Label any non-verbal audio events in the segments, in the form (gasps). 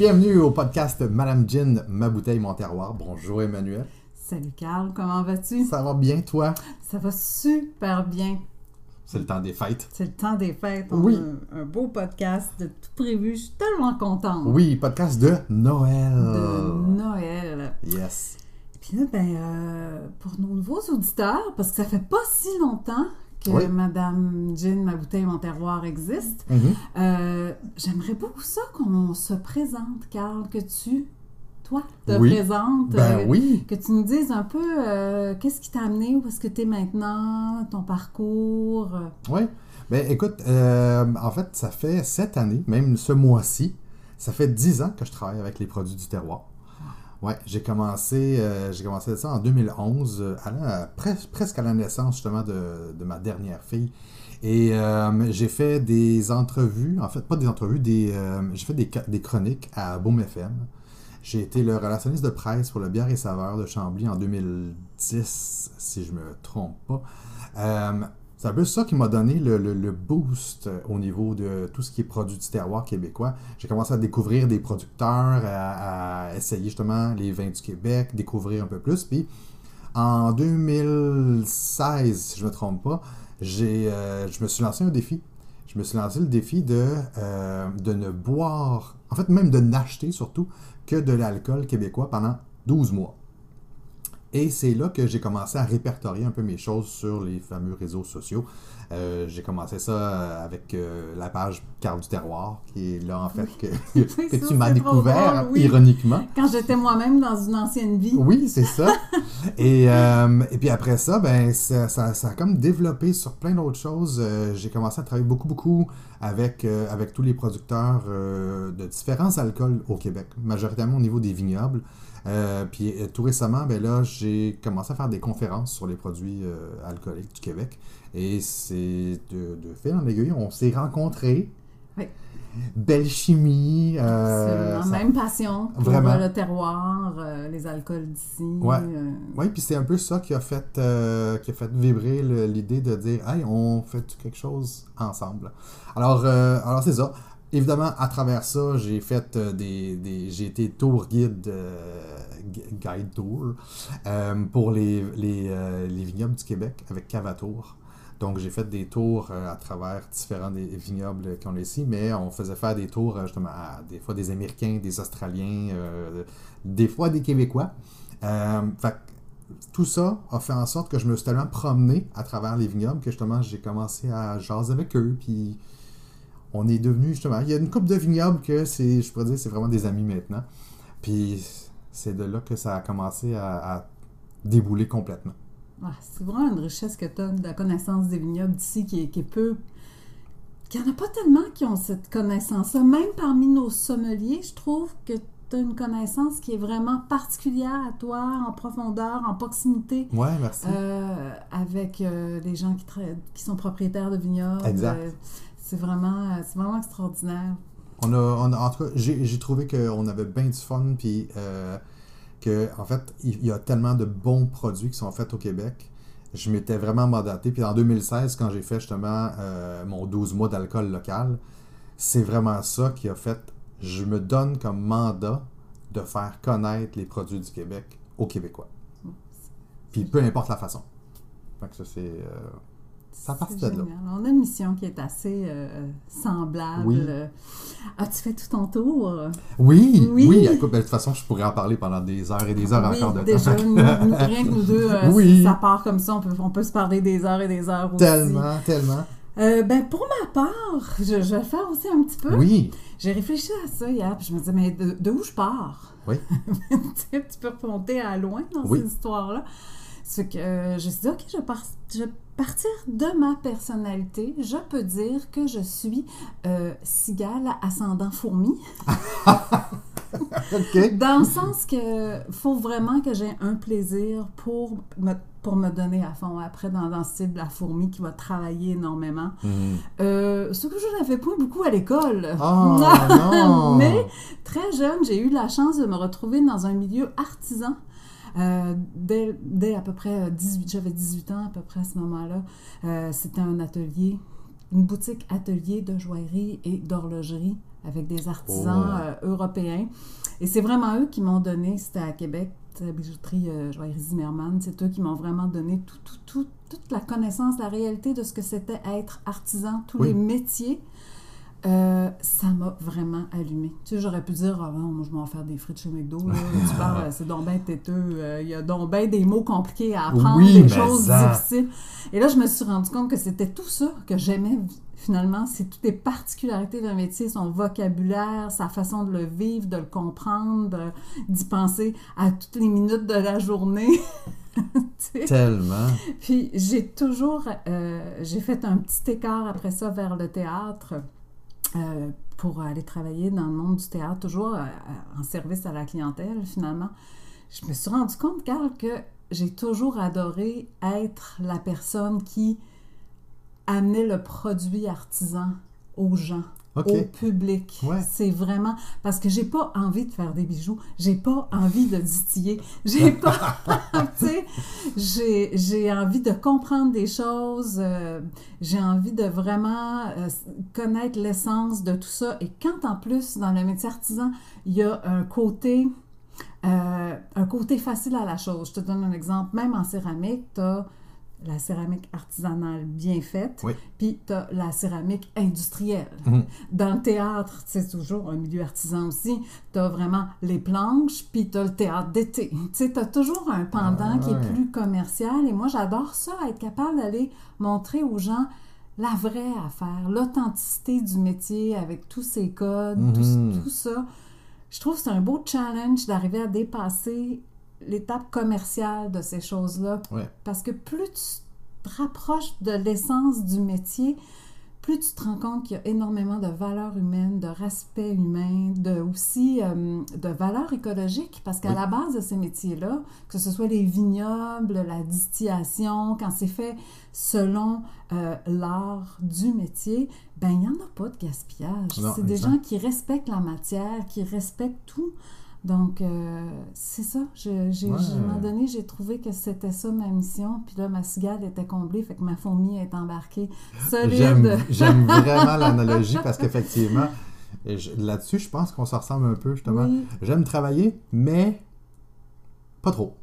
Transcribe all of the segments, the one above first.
Bienvenue au podcast Madame Gin, ma bouteille, mon terroir. Bonjour Emmanuel. Salut Carl, comment vas-tu? Ça va bien toi? Ça va super bien. C'est le temps des fêtes. C'est le temps des fêtes. On Oui. a un, un beau podcast de tout prévu. Je suis tellement contente Oui, podcast de Noël. de Noël. Yes. Puis là, ben, euh, pour nos nouveaux auditeurs, parce que ça fait pas si longtemps que Oui. Madame Gin, ma bouteille, mon terroir existe, Mhm. euh, j'aimerais beaucoup ça qu'on se présente, Carl, que tu, toi, te Oui. présentes. Ben euh, oui. Que tu nous dises un peu euh, qu'est-ce qui t'a amené, où est-ce que tu es maintenant, ton parcours. Oui. Ben écoute, en fait, ça fait cette année, même ce mois-ci, ça fait dix ans que je travaille avec les produits du terroir. Ouais, j'ai commencé, euh, j'ai commencé ça en 2011, euh, presque à la naissance justement de, ma dernière fille. Et euh, j'ai fait des entrevues, en fait pas des entrevues, des, euh, j'ai fait des, chroniques à Boom FM. J'ai été le relationniste de presse pour le bière et saveur de Chambly en 2010, si je me trompe pas. C'est un peu ça qui m'a donné le, boost euh, au niveau de tout ce qui est produit du terroir québécois. J'ai commencé à découvrir des producteurs, à, essayer justement les vins du Québec, découvrir un peu plus. Puis en 2016, si je ne me trompe pas, euh, je me suis lancé un défi. Je me suis lancé le défi de, euh, de ne boire, en fait même de n'acheter surtout, que de l'alcool québécois pendant 12 mois. Et c'est là que j'ai commencé à répertorier un peu mes choses sur les fameux réseaux sociaux. Euh, j'ai commencé ça euh, avec euh, la page Carl du Terroir, qui est là en fait que, (laughs) que ça, tu m'as découvert drôle, oui. ironiquement. Quand j'étais moi-même dans une ancienne vie. Oui, c'est ça. (laughs) et, euh, et puis après ça, ben, ça, ça- ça a comme développé sur plein d'autres choses. J'ai commencé à travailler beaucoup, beaucoup avec, avec tous les producteurs de différents alcools au Québec, majoritairement au niveau des vignobles. Euh, puis euh, tout récemment, ben là, j'ai commencé à faire des conférences sur les produits euh, alcooliques du Québec. Et c'est de, de fil en aiguille, on s'est rencontrés. Oui. Belle chimie. euh, ça- même passion pour Vraiment. le terroir, les alcools d'ici. Ouais. Oui, puis c'est un peu ça qui a fait, qui a fait vibrer l'idée de dire Hey, on fait quelque chose ensemble? Alors, euh, alors c'est ça. Évidemment, à travers ça, j'ai fait euh, des, J'ai été tour guide, euh, gu- guide tour, euh, pour les, les, les vignobles du Québec avec Cavatour. Donc, j'ai fait des tours à travers différents des vignobles qu'on a ici, mais on faisait faire des tours justement à des fois des Américains, des Australiens, des fois des Québécois. Fait tout ça a fait en sorte que je me suis tellement promené à travers les vignobles que justement j'ai commencé à jaser avec eux. Puis on est devenu justement. Il y a une couple de vignobles que c'est, je pourrais dire, c'est vraiment des amis maintenant. Puis c'est de là que ça a commencé à, à débouler complètement. ah, c'est vraiment une richesse que tu as de la connaissance des vignobles d'ici qui est, qui est peu. Qu'il n'y en a pas tellement qui ont cette connaissance-là. Même parmi nos sommeliers, je trouve que tu as une connaissance qui est vraiment particulière à toi, en profondeur, en proximité. Ouais, merci. Euh, avec euh, des gens qui sont propriétaires de vignobles. Exact. Euh, c'est vraiment, c'est vraiment extraordinaire. On a, on a- en tout cas, j'ai j'ai trouvé qu'on avait bien du fun, puis euh, que, en fait, il y a tellement de bons produits qui sont faits au Québec. Je m'étais vraiment mandaté. Puis en 2016, quand j'ai fait justement euh, mon 12 mois d'alcool local, c'est vraiment ça qui a fait. Je me donne comme mandat de faire connaître les produits du Québec aux Québécois. Puis peu importe la façon. Fait que ça, c'est. euh, ça part de là. On a une mission qui est assez euh, semblable. Oui. As-tu fait tout ton tour? Oui, oui, Oui. écoute, ben, de toute façon, je pourrais en parler pendant des heures et des heures oui, encore de déjà, temps. nous, nous- rien que nous deux, euh, si ça part comme ça, on peut, on peut se parler des heures et des heures aussi. Tellement, tellement. Euh, ben, pour ma part, je, je vais le faire aussi un petit peu. Oui, J'ai réfléchi à ça hier, puis je me disais, mais de, de où je pars? Oui. (laughs) tu peux remonter à loin dans Oui. ces histoires-là. C'est que je me suis dit, OK, je vais, par- je vais partir de ma personnalité. Je peux dire que je suis euh, cigale ascendant fourmi. (laughs) Dans le sens que faut vraiment que j'ai un plaisir pour me, pour me donner à fond. Après, dans, dans le style de la fourmi qui va travailler énormément. Mhm. Euh, ce que je n'avais pas beaucoup à l'école. Oh (laughs) non! Mais très jeune, j'ai eu la chance de me retrouver dans un milieu artisan. Euh, dès, dès à peu près euh, 18, j'avais 18 ans à peu près à ce moment-là. Euh, C'était un atelier, une boutique atelier de joaillerie et d'horlogerie avec des artisans Oh. euh, européens. Et c'est vraiment eux qui m'ont donné, c'était à Québec, la bijouterie euh, Joaillerie Zimmermann, c'est eux qui m'ont vraiment donné tout, tout, tout- toute la connaissance, la réalité de ce que c'était être artisan, tous Oui. les métiers. Euh, ça m'a vraiment allumé. Tu sais, j'aurais pu dire, ah non, moi je m'en vais faire des frites chez McDo. Là. (laughs) tu parles, euh, c'est donc ben têteux. euh, Il y a donc ben des mots compliqués à apprendre, Oui, des choses ça. difficiles. Et là, je me suis rendu compte que c'était tout ça que j'aimais finalement. C'est toutes les particularités d'un métier, son vocabulaire, sa façon de le vivre, de le comprendre, d'y penser à toutes les minutes de la journée. (laughs) Tellement. Puis j'ai toujours, euh, j'ai fait un petit écart après ça vers le théâtre euh, pour aller travailler dans le monde du théâtre, toujours euh, en service à la clientèle finalement. Je me suis rendu compte, Carl, que j'ai toujours adoré être la personne qui amenait le produit artisan aux gens Au public. Ouais. C'est vraiment parce que j'ai pas envie de faire des bijoux, j'ai pas envie de distiller, j'ai (laughs) pas, (laughs) tu sais, j'ai j'ai envie de comprendre des choses, euh, j'ai envie de vraiment euh, connaître l'essence de tout ça. Et quand en plus dans le métier artisan, il y a un côté euh, un côté facile à la chose. Je te donne un exemple. Même en céramique, tu as la céramique artisanale bien faite, Oui. puis tu as la céramique industrielle. Mhm. Dans le théâtre, c'est toujours un milieu artisan aussi, tu as vraiment les planches, puis tu as le théâtre d'été. Tu as toujours un pendant Ah, qui est ouais. plus commercial, et moi, j'adore ça, être capable d'aller montrer aux gens la vraie affaire, l'authenticité du métier avec tous ses codes, tout- Mhm. tout ça. Je trouve que c'est un beau challenge d'arriver à dépasser l'étape commerciale de ces choses-là. Ouais. Parce que plus tu te rapproches de l'essence du métier, plus tu te rends compte qu'il y a énormément de valeurs humaines, de respect humain, de aussi euh, de valeurs écologiques. Parce qu'à Oui. la base de ces métiers-là, que ce soit les vignobles, la distillation, quand c'est fait selon euh, l'art du métier, ben il n'y en a pas de gaspillage. C'est des gens qui respectent la matière, qui respectent tout. Donc, euh, c'est ça. Je- Ouais. À un moment donné, j'ai trouvé que c'était ça ma mission. Puis là, ma cigale était comblée, fait que ma fourmi est embarquée J'aime solide. j'aime (laughs) vraiment l'analogie parce qu'effectivement, là-dessus, je pense qu'on se ressemble un peu, justement. Oui. J'aime travailler, mais pas trop.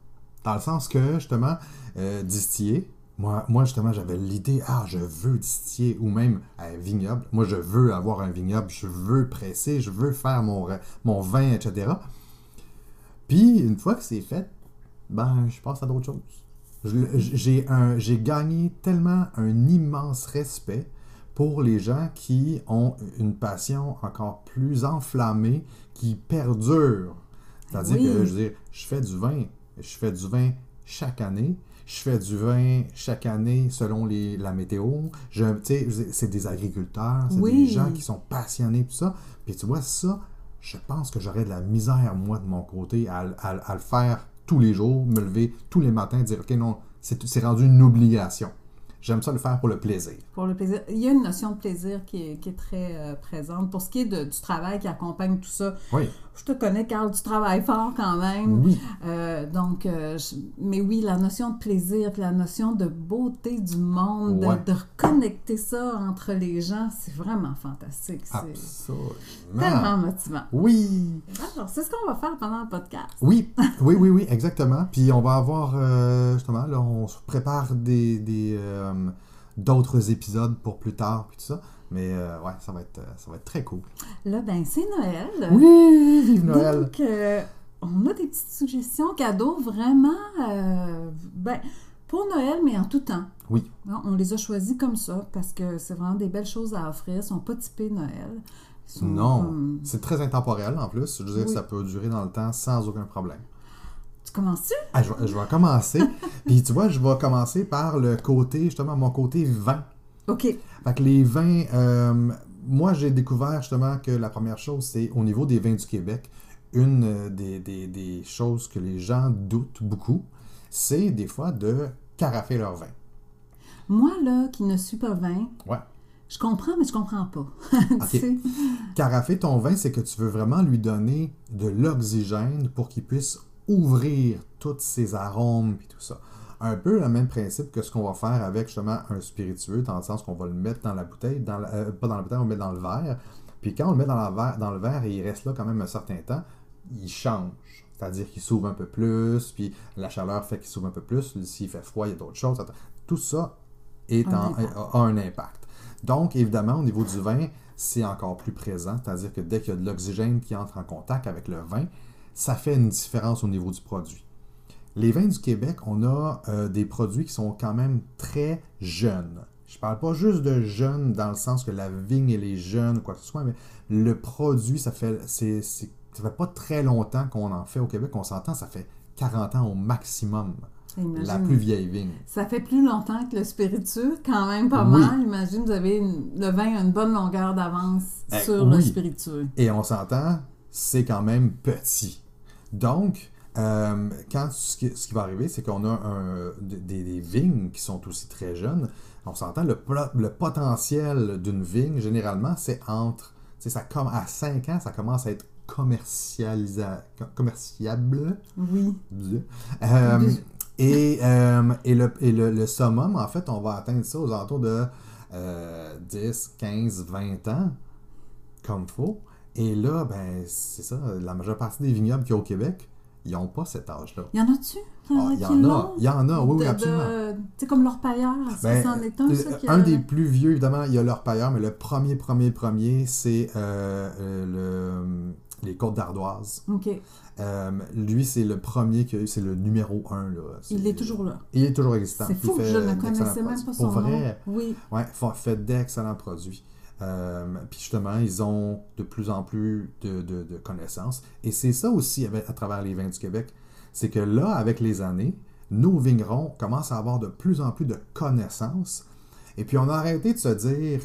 Dans le sens que, justement, euh, distiller, moi, moi, justement, j'avais l'idée, ah, je veux distiller, ou même un vignoble. Moi, je veux avoir un vignoble, je veux presser, je veux faire mon, mon vin, etc. Puis, une fois que c'est fait, ben, je passe à d'autres choses. J'ai un- j'ai gagné tellement un immense respect pour les gens qui ont une passion encore plus enflammée, qui perdure. C'est-à-dire Oui. que, je veux dire, je fais du vin, je fais du vin chaque année, je fais du vin chaque année selon les, la météo. Je, c'est des agriculteurs, c'est Oui. des gens qui sont passionnés, tout ça. Puis tu vois, ça, je pense que j'aurais de la misère, moi, de mon côté, à, le faire tous les jours, me lever tous les matins, dire, OK, non, c'est c'est rendu une obligation. J'aime ça le faire pour le plaisir. Pour le plaisir. Il y a une notion de plaisir qui est, qui est très euh, présente. Pour ce qui est de- du travail qui accompagne tout ça, Oui, je te connais, Carl, tu travailles fort quand même. oui. Euh, donc, euh, je- mais oui, la notion de plaisir, la notion de beauté du monde, de- Ouais. de, reconnecter ça entre les gens, c'est vraiment fantastique. C'est Absolument. tellement motivant. Oui. Alors, c'est ce qu'on va faire pendant le podcast. Oui, (laughs) oui, oui, oui, exactement. Puis on va avoir, justement, là, on se prépare des, des, d'autres épisodes pour plus tard, puis tout ça. Mais euh, ouais, ça va, être, euh, ça va être très cool. Là, ben, c'est Noël. Oui, vive Noël! Donc, euh, on a des petites suggestions cadeaux vraiment, euh, ben, pour Noël, mais en tout temps. Oui. On les a choisis comme ça parce que c'est vraiment des belles choses à offrir. Ils sont pas typés Noël. Sont Non, comme- c'est très intemporel en plus. Je veux dire, Oui. ça peut durer dans le temps sans aucun problème. Tu commences-tu? Ah, je, vais, je vais commencer. (laughs) Puis tu vois, je vais commencer par le côté, justement, mon côté vin. OK. Fait que les vins, euh, moi j'ai découvert justement que la première chose, c'est au niveau des vins du Québec, une euh, des, des- des choses que les gens doutent beaucoup, c'est des fois de carafer leur vin. Moi, là, qui ne suis pas vin, Ouais. je comprends, mais je comprends pas. (laughs) Ok. Tu sais? Carafer ton vin, c'est que tu veux vraiment lui donner de l'oxygène pour qu'il puisse ouvrir tous ses arômes et tout ça. Un peu le même principe que ce qu'on va faire avec justement un spiritueux, dans le sens qu'on va le mettre dans la bouteille, dans la- euh, pas dans la bouteille, on le mettre dans le verre, Puis quand on le met dans, la verre- dans le verre et il reste là quand même un certain temps, il change. C'est-à-dire qu'il s'ouvre un peu plus, puis la chaleur fait qu'il s'ouvre un peu plus. S'il fait froid, il y a d'autres choses. Tout ça est Un en- impact. a un impact. Donc, évidemment, au niveau du vin, c'est encore plus présent. C'est-à-dire que dès qu'il y a de l'oxygène qui entre en contact avec le vin, ça fait une différence au niveau du produit. Les vins du Québec, on a euh, des produits qui sont quand même très jeunes. Je parle pas juste de jeunes dans le sens que la vigne elle est jeune ou quoi que ce soit, mais le produit, ça fait, c'est, c'est- ça fait pas très longtemps qu'on en fait au Québec. On s'entend, ça fait 40 ans au maximum, Imagine. la plus vieille vigne. Ça fait plus longtemps que le spiritueux, quand même pas Oui. mal. Imagine, vous avez une- le vin a une bonne longueur d'avance Eh, sur le spiritueux. Et on s'entend, c'est quand même petit. Donc, euh, quand ce qui, ce qui va arriver, c'est qu'on a un- des, des vignes qui sont aussi très jeunes. On s'entend, le, le potentiel d'une vigne, généralement, c'est entre, ça comme à 5 ans, ça commence à être commercialisa- commerciable. Oui. Euh, et euh, et, le, et le, le summum, en fait, on va atteindre ça aux alentours de euh, 10, 15, 20 ans, comme faut. Et là, ben, c'est ça, la majeure partie des vignobles qu'il y a au Québec, ils n'ont pas cet âge-là. Il y en a-tu? Il y en Ah, a Il y en a, il y en a, oui, oui, absolument. sais, comme leur pailleur, Ben, est un, ça, le- qui un a- des plus vieux, évidemment, il y a leur pailleur, mais le premier, premier, premier, c'est euh, euh, le- les Côtes d'Ardoise. OK. Euh, lui, c'est le premier qui a eu, c'est le numéro un. Là. Il C'est- est toujours là. Il est toujours existant. C'est fou, fait je ne d'excellents connaissais même pas Pour son vrai, nom. Oui. ouais, fa- fait d'excellents produits. Euh, puis justement, ils ont de plus en plus de, de- de connaissances. Et c'est ça aussi avec- à travers les vins du Québec. C'est que là, avec les années, nos vignerons commencent à avoir de plus en plus de connaissances. Et puis on a arrêté de se dire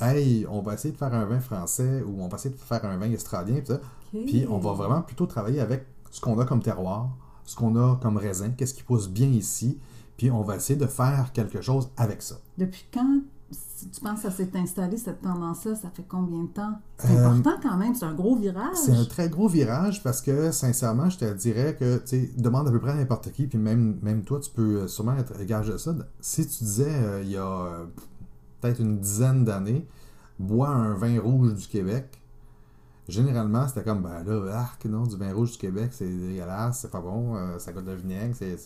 Hey, on va essayer de faire un vin français ou on va essayer de faire un vin australien. Puis on va vraiment plutôt travailler avec ce qu'on a comme terroir, ce qu'on a comme raisin, qu'est-ce qui pousse bien ici. Puis on va essayer de faire quelque chose avec ça. Depuis quand si tu penses que ça s'est installé, cette tendance-là? Ça fait combien de temps? C'est Euh, important quand même, c'est un gros virage. C'est un très gros virage parce que, sincèrement, je te dirais que, tu sais, demande à peu près à n'importe qui, puis même, même toi, tu peux euh, sûrement être gage de ça. Si tu disais, euh, il y a euh, peut-être une dizaine d'années, bois un vin rouge du Québec, généralement, c'était comme, ben là, arc, non, du vin rouge du Québec, c'est dégueulasse, c'est pas bon, ça goûte le vinaigre, c'est...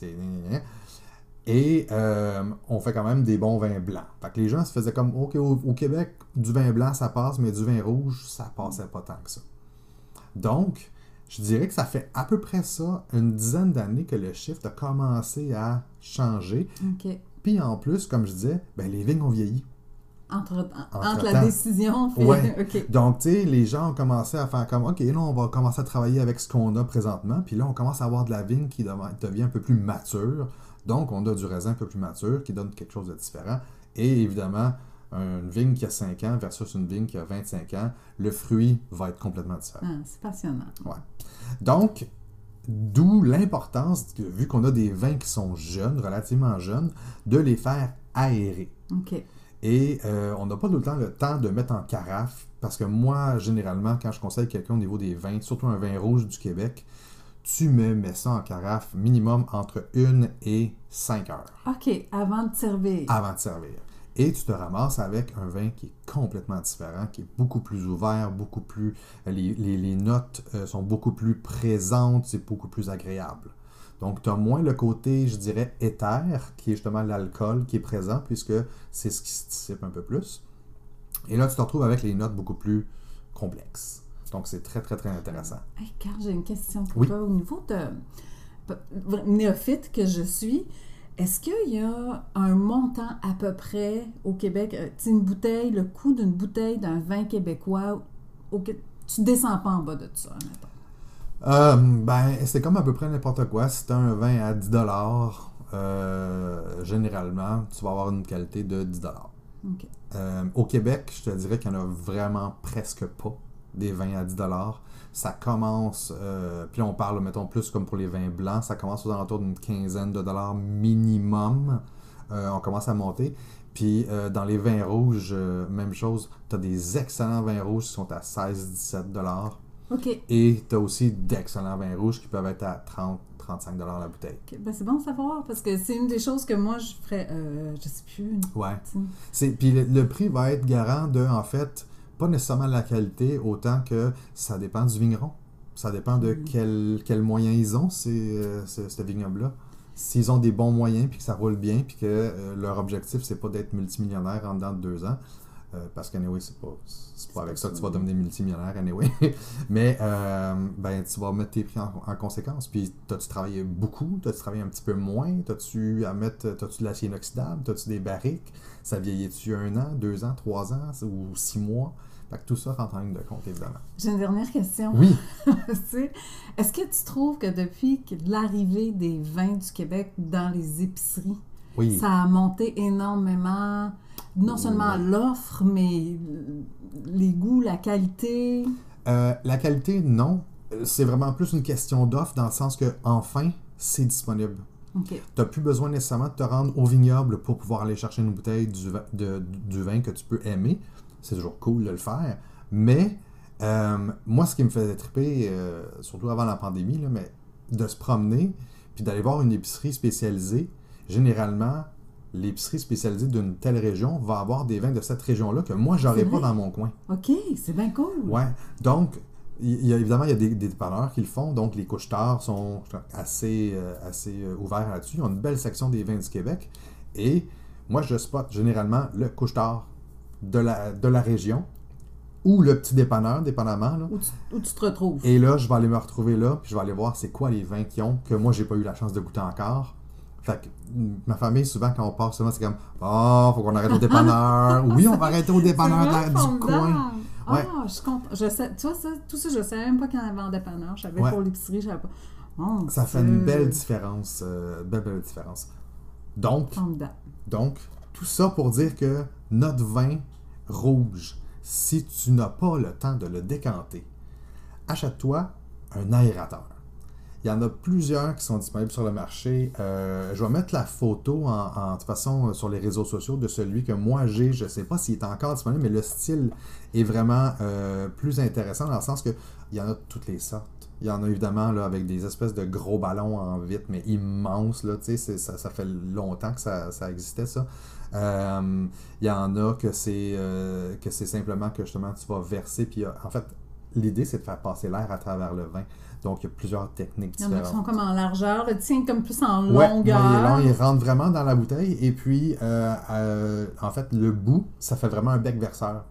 Et euh, on fait quand même des bons vins blancs. Fait que les gens se faisaient comme, OK, au, au Québec, du vin blanc, ça passe, mais du vin rouge, ça passait pas tant que ça. Donc, je dirais que ça fait à peu près ça, une dizaine d'années que le shift a commencé à changer. Puis en plus, comme je disais, ben, les vignes ont vieilli. Entre, entre la décision fait... Ouais. (laughs) Donc, tu sais, les gens ont commencé à faire comme, OK, là, on va commencer à travailler avec ce qu'on a présentement. Puis là, on commence à avoir de la vigne qui dev- devient un peu plus mature. Donc, on a du raisin un peu plus mature qui donne quelque chose de différent. Et évidemment, une vigne qui a 5 ans versus une vigne qui a 25 ans, le fruit va être complètement différent. Ah, c'est passionnant. Donc, d'où l'importance, vu qu'on a des vins qui sont jeunes, relativement jeunes, de les faire aérer. OK. Et euh, on n'a pas tout le temps le temps de mettre en carafe, parce que moi, généralement, quand je conseille quelqu'un au niveau des vins, surtout un vin rouge du Québec, tu me mets ça en carafe minimum entre 1 et 5 heures OK, avant de servir. avant de servir. Et tu te ramasses avec un vin qui est complètement différent, qui est beaucoup plus ouvert, beaucoup plus. Les, les- les notes euh, sont beaucoup plus présentes, c'est beaucoup plus agréable. Donc, tu as moins le côté, je dirais, éther, qui est justement l'alcool qui est présent, puisque c'est ce qui se dissipe un peu plus. Et là, tu te retrouves avec les notes beaucoup plus complexes. Donc, c'est très, très, très intéressant. Hey, Carl, j'ai une question pour Oui. toi. Au niveau de néophyte que je suis, est-ce qu'il y a un montant à peu près au Québec, euh, une bouteille, le coût d'une bouteille d'un vin québécois, au, tu descends pas en bas de ça, mettons. Euh, ben, c'est comme à peu près n'importe quoi. Si tu as un vin à 10 euh, généralement, tu vas avoir une qualité de 10 OK. Euh, Au Québec, je te dirais qu'il n'y en a vraiment presque pas des vins à 10 Ça commence, euh, puis on parle, mettons, plus comme pour les vins blancs, ça commence aux alentours d'une quinzaine de dollars minimum. Euh, on commence à monter. Puis euh, dans les vins rouges, même chose, tu as des excellents vins rouges qui sont à 16-17 dollars. OK. Et tu as aussi d'excellents vins rouges qui peuvent être à 30-35$ la bouteille. Ben, c'est bon de savoir parce que c'est une des choses que moi je ferais, euh, je sais plus, une Ouais. puis le, le prix va être garant de, en fait, pas nécessairement la qualité, autant que ça dépend du vigneron. Ça dépend de Mhm. quels moyens ils ont, ces, euh, ce, ce vignoble-là. S'ils ont des bons moyens, puis que ça roule bien, puis que euh, leur objectif, c'est pas d'être multimillionnaire en dedans de deux ans, euh, parce qu'anyway, c'est pas, c'est pas avec ça que tu vas devenir multimillionnaire, anyway. (laughs) Mais, euh, ben, tu vas mettre tes prix en, en conséquence. Puis, t'as-tu travaillé beaucoup? T'as-tu travaillé un petit peu moins? T'as-tu à mettre, t'as-tu de l'acier inoxydable? T'as-tu des barriques? Ça vieillit-tu un an, deux ans, trois ans ou six mois? Fait que tout ça rentre en ligne de compte, évidemment. J'ai une dernière question. Oui, (laughs) Est-ce que tu trouves que depuis l'arrivée des vins du Québec dans les épiceries, oui. ça a monté énormément, non seulement Oui. l'offre, mais les goûts, la qualité? Euh, la qualité, non. Euh, C'est vraiment plus une question d'offre dans le sens que, enfin, c'est disponible. Tu n'as plus besoin nécessairement de te rendre au vignoble pour pouvoir aller chercher une bouteille du, de- du vin que tu peux aimer. C'est toujours cool de le faire. Mais euh, moi, ce qui me faisait triper, euh, surtout avant la pandémie, là, mais de se promener puis d'aller voir une épicerie spécialisée, généralement, l'épicerie spécialisée d'une telle région va avoir des vins de cette région-là que moi, j'aurais pas dans mon coin. OK, c'est bien cool. Ouais. Donc, il y a, évidemment, il y a des, des dépanneurs qui le font. Donc, les couches tard sont assez, euh, assez ouverts là-dessus. Ils ont une belle section des vins du Québec. Et moi, je spot généralement le couche tard de la, de la région ou le petit dépanneur, dépendamment. Là. Où, tu, où tu te retrouves. Et là, je vais aller me retrouver là, puis je vais aller voir c'est quoi les vins qu'ils ont, que moi, j'ai pas eu la chance de goûter encore. Fait que mm, ma famille, souvent, quand on part, souvent, c'est comme Oh, faut qu'on arrête au dépanneur. (laughs) oui, on va arrêter au dépanneur du coin. Ouais. Ah, je suis contente. Je sais, tu vois, ça, tout ça, je savais même pas qu'il y en avait en dépanneur. Je savais Ouais. pour l'épicerie, je savais pas. Ça fait une belle différence. euh, belle, belle différence. Donc, donc, tout ça pour dire que notre vin rouge, si tu n'as pas le temps de le décanter, achète-toi un aérateur. Il y en a plusieurs qui sont disponibles sur le marché. Euh, je vais mettre la photo en, en- façon euh, sur les réseaux sociaux de celui que moi j'ai. Je ne sais pas s'il est encore disponible, mais le style est vraiment euh, plus intéressant dans le sens que il y en a toutes les sortes. Il y en a évidemment là, avec des espèces de gros ballons en vitre, mais immenses. Là, ça, ça fait longtemps que ça, ça existait, ça. Euh, il y en a que c'est euh, que c'est simplement que justement tu vas verser. Puis euh, en fait, l'idée c'est de faire passer l'air à travers le vin. Donc il y a plusieurs techniques Il y en a qui sont comme en largeur, le tien comme plus en longueur. ouais, il est long, il rentre vraiment dans la bouteille. Et puis, euh, en fait, le bout, ça fait vraiment un bec verseur.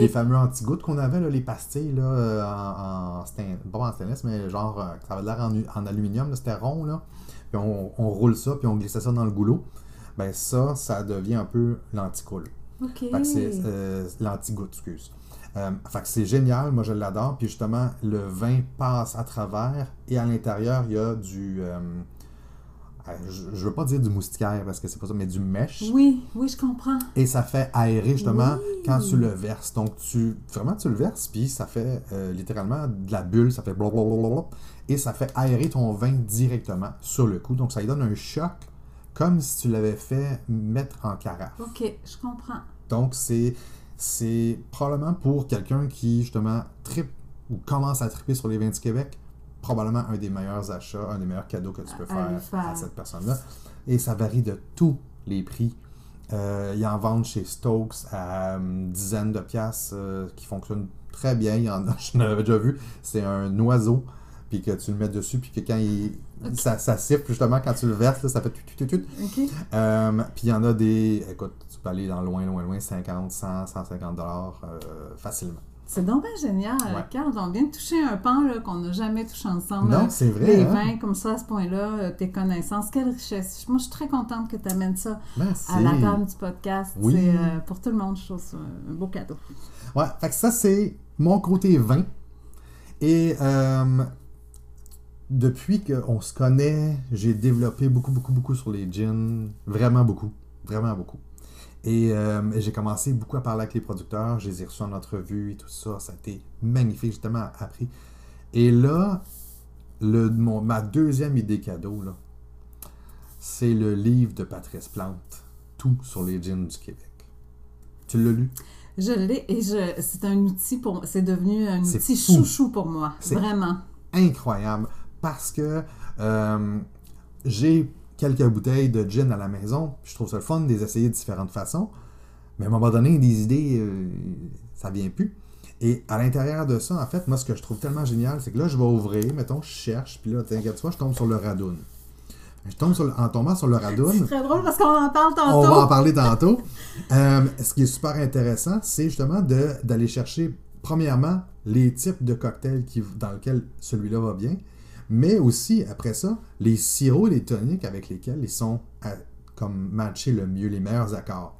Les fameux anti-gouttes qu'on avait, là, les pastilles, là, euh, en, en stain- pas en stainless, mais genre, euh, ça avait l'air en, en aluminium, c'était rond, là. Puis on, on roule ça, puis on glissait ça dans le goulot. Ben ça, ça devient un peu l'anti-coule. OK. Fait que c'est euh, l'anti-goutte, excuse. Euh, fait que c'est génial, moi je l'adore. Puis justement, le vin passe à travers et à l'intérieur, il y a du. euh, je, je veux pas dire du moustiquaire parce que c'est pas ça, mais du mèche. Oui, oui, je comprends. Et ça fait aérer justement Oui. quand tu le verses. Donc tu vraiment tu le verses, puis ça fait euh, littéralement de la bulle, ça fait blablabla, et ça fait aérer ton vin directement sur le coup. Donc ça lui donne un choc comme si tu l'avais fait mettre en carafe. OK, je comprends. Donc, c'est, c'est probablement pour quelqu'un qui, justement, tripe ou commence à triper sur les vins du Québec, probablement un des meilleurs achats, un des meilleurs cadeaux que tu peux faire, à cette personne-là. Et ça varie de tous les prix. Euh, ils en vendent chez Stokes à une dizaine de piastres euh, qui fonctionnent très bien. Il y en a, (laughs) je l'avais déjà vu, c'est un oiseau, puis que tu le mets dessus, puis que quand il, ça, ça siffle, justement, quand tu le verses, là, ça fait tut, tut, tut, tut. OK. Euh, puis il y en a des. Écoute, tu peux aller dans loin, loin, loin, 50, 100, 150 dollars euh, facilement. C'est donc bien génial. Ouais. Carl, on vient de toucher un pan qu'on n'a jamais touché ensemble. Non, c'est vrai. Les hein? vins, comme ça, à ce point-là, euh, tes connaissances, quelle richesse. Moi, je suis très contente que tu amènes ça Merci. à la table du podcast. Oui. C'est euh, pour tout le monde, je trouve ça un beau cadeau. Ouais, fait que ça, c'est mon côté vin. Et euh, depuis qu'on se connaît, j'ai développé beaucoup, beaucoup, beaucoup sur les gins. Vraiment beaucoup. Vraiment beaucoup. Et euh, j'ai commencé beaucoup à parler avec les producteurs. Je les ai reçus en entrevue et tout ça. Ça a été magnifique. J'ai tellement appris. Et là, le, mon- ma deuxième idée cadeau, là, c'est le livre de Patrice Plante. Tout sur les gins du Québec. Tu l'as lu? Je l'ai et je, c'est un outil pour C'est devenu un outil fou. chouchou pour moi. C'est- Vraiment. incroyable parce que euh, j'ai quelques bouteilles de gin à la maison. puis Je trouve ça le fun de les essayer de différentes façons. Mais à un moment donné, des idées, euh, ça vient plus. Et à l'intérieur de ça, en fait, moi, ce que je trouve tellement génial, c'est que là, je vais ouvrir, mettons, je cherche, puis là, t'inquiète-toi, je tombe sur le radoun. Je tombe sur le- en tombant sur le radoun, (laughs) C'est très drôle parce qu'on en parle tantôt. on va en parler tantôt. Euh, ce qui est super intéressant, c'est justement d'aller chercher, premièrement, les types de cocktails qui, dans lesquels celui-là va bien, mais aussi, après ça, les sirops et les toniques avec lesquels ils sont à- comme matchés le mieux, les meilleurs accords.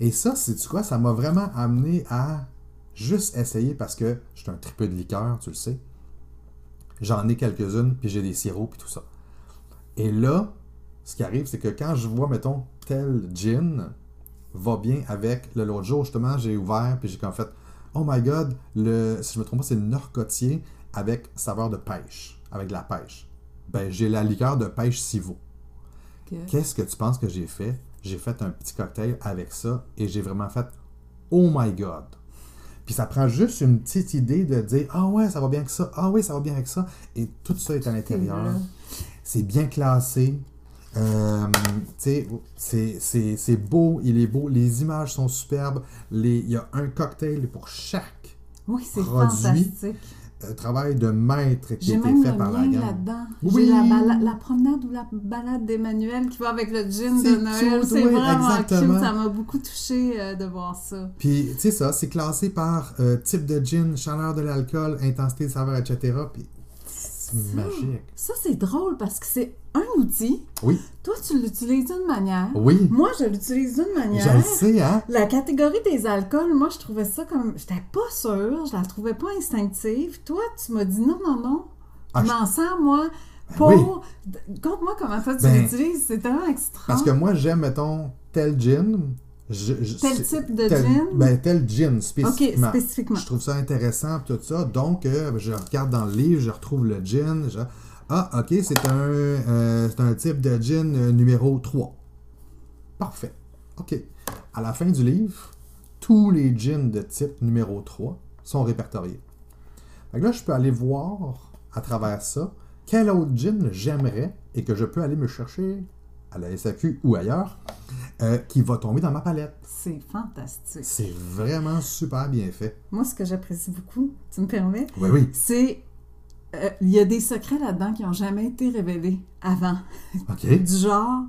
Et ça, c'est tu quoi, ça m'a vraiment amené à juste essayer parce que je suis un tripeux de liqueur, tu le sais. J'en ai quelques-unes, puis j'ai des sirops, puis tout ça. Et là, ce qui arrive, c'est que quand je vois, mettons, tel gin va bien avec le l'autre jour, justement, j'ai ouvert, puis j'ai comme fait, oh my god, le, si je me trompe pas, c'est le norcotier avec saveur de pêche, avec de la pêche. Ben, j'ai la liqueur de pêche Sivo. Ok. Qu'est-ce que tu penses que j'ai fait? J'ai fait un petit cocktail avec ça et j'ai vraiment fait Oh my God! Puis ça prend juste une petite idée de dire Ah ouais, ça va bien avec ça, ah oui, ça va bien avec ça. Et tout ça est à l'intérieur. C'est bien classé. Euh, c'est- beau, il est beau, les images sont superbes. Les- Il y a un cocktail pour chaque Oui, c'est fantastique. Travail de maître qui a été fait par la gang. Oui. J'ai la, promenade ou la balade d'Emmanuel qui va avec le gin C'est de Noël. C'est oui, vraiment exactement. cute. Ça m'a beaucoup touché euh, de voir ça. Puis, tu sais ça, c'est classé par euh, type de gin, chaleur de l'alcool, intensité de saveur, etc. Puis, c'est magique. Ça, c'est drôle parce que c'est un outil. Oui, Toi, tu l'utilises d'une manière. oui, Moi, je l'utilise d'une je manière. le sais, hein? La catégorie des alcools, moi, je trouvais ça comme. J'étais pas sûre, je la trouvais pas instinctive. Toi, tu m'as dit non, non, non. Ah, je je- m'en sers, moi, Ben pour. Conte-moi comment toi tu Ben, l'utilises. C'est tellement extra. Parce que moi, j'aime, mettons, tel gin. Je- je- Tel type de tel- gin? Ben, tel gin, spécifiquement. spécifiquement. Je trouve ça intéressant, tout ça. Donc, euh, je regarde dans le livre, je retrouve le gin. je- Ah, ok, c'est un, euh, c'est un type de gin euh, numéro 3. Parfait. Ok. À la fin du livre, tous les gins de type numéro 3 sont répertoriés. Fait que là, je peux aller voir à travers ça quel autre gin j'aimerais et que je peux aller me chercher à la SAQ ou ailleurs euh, qui va tomber dans ma palette. C'est fantastique. C'est vraiment super bien fait. Moi, ce que j'apprécie beaucoup, tu me permets, Oui, oui. c'est. euh, Il y a des secrets là-dedans qui n'ont jamais été révélés avant. OK. (laughs) Du genre,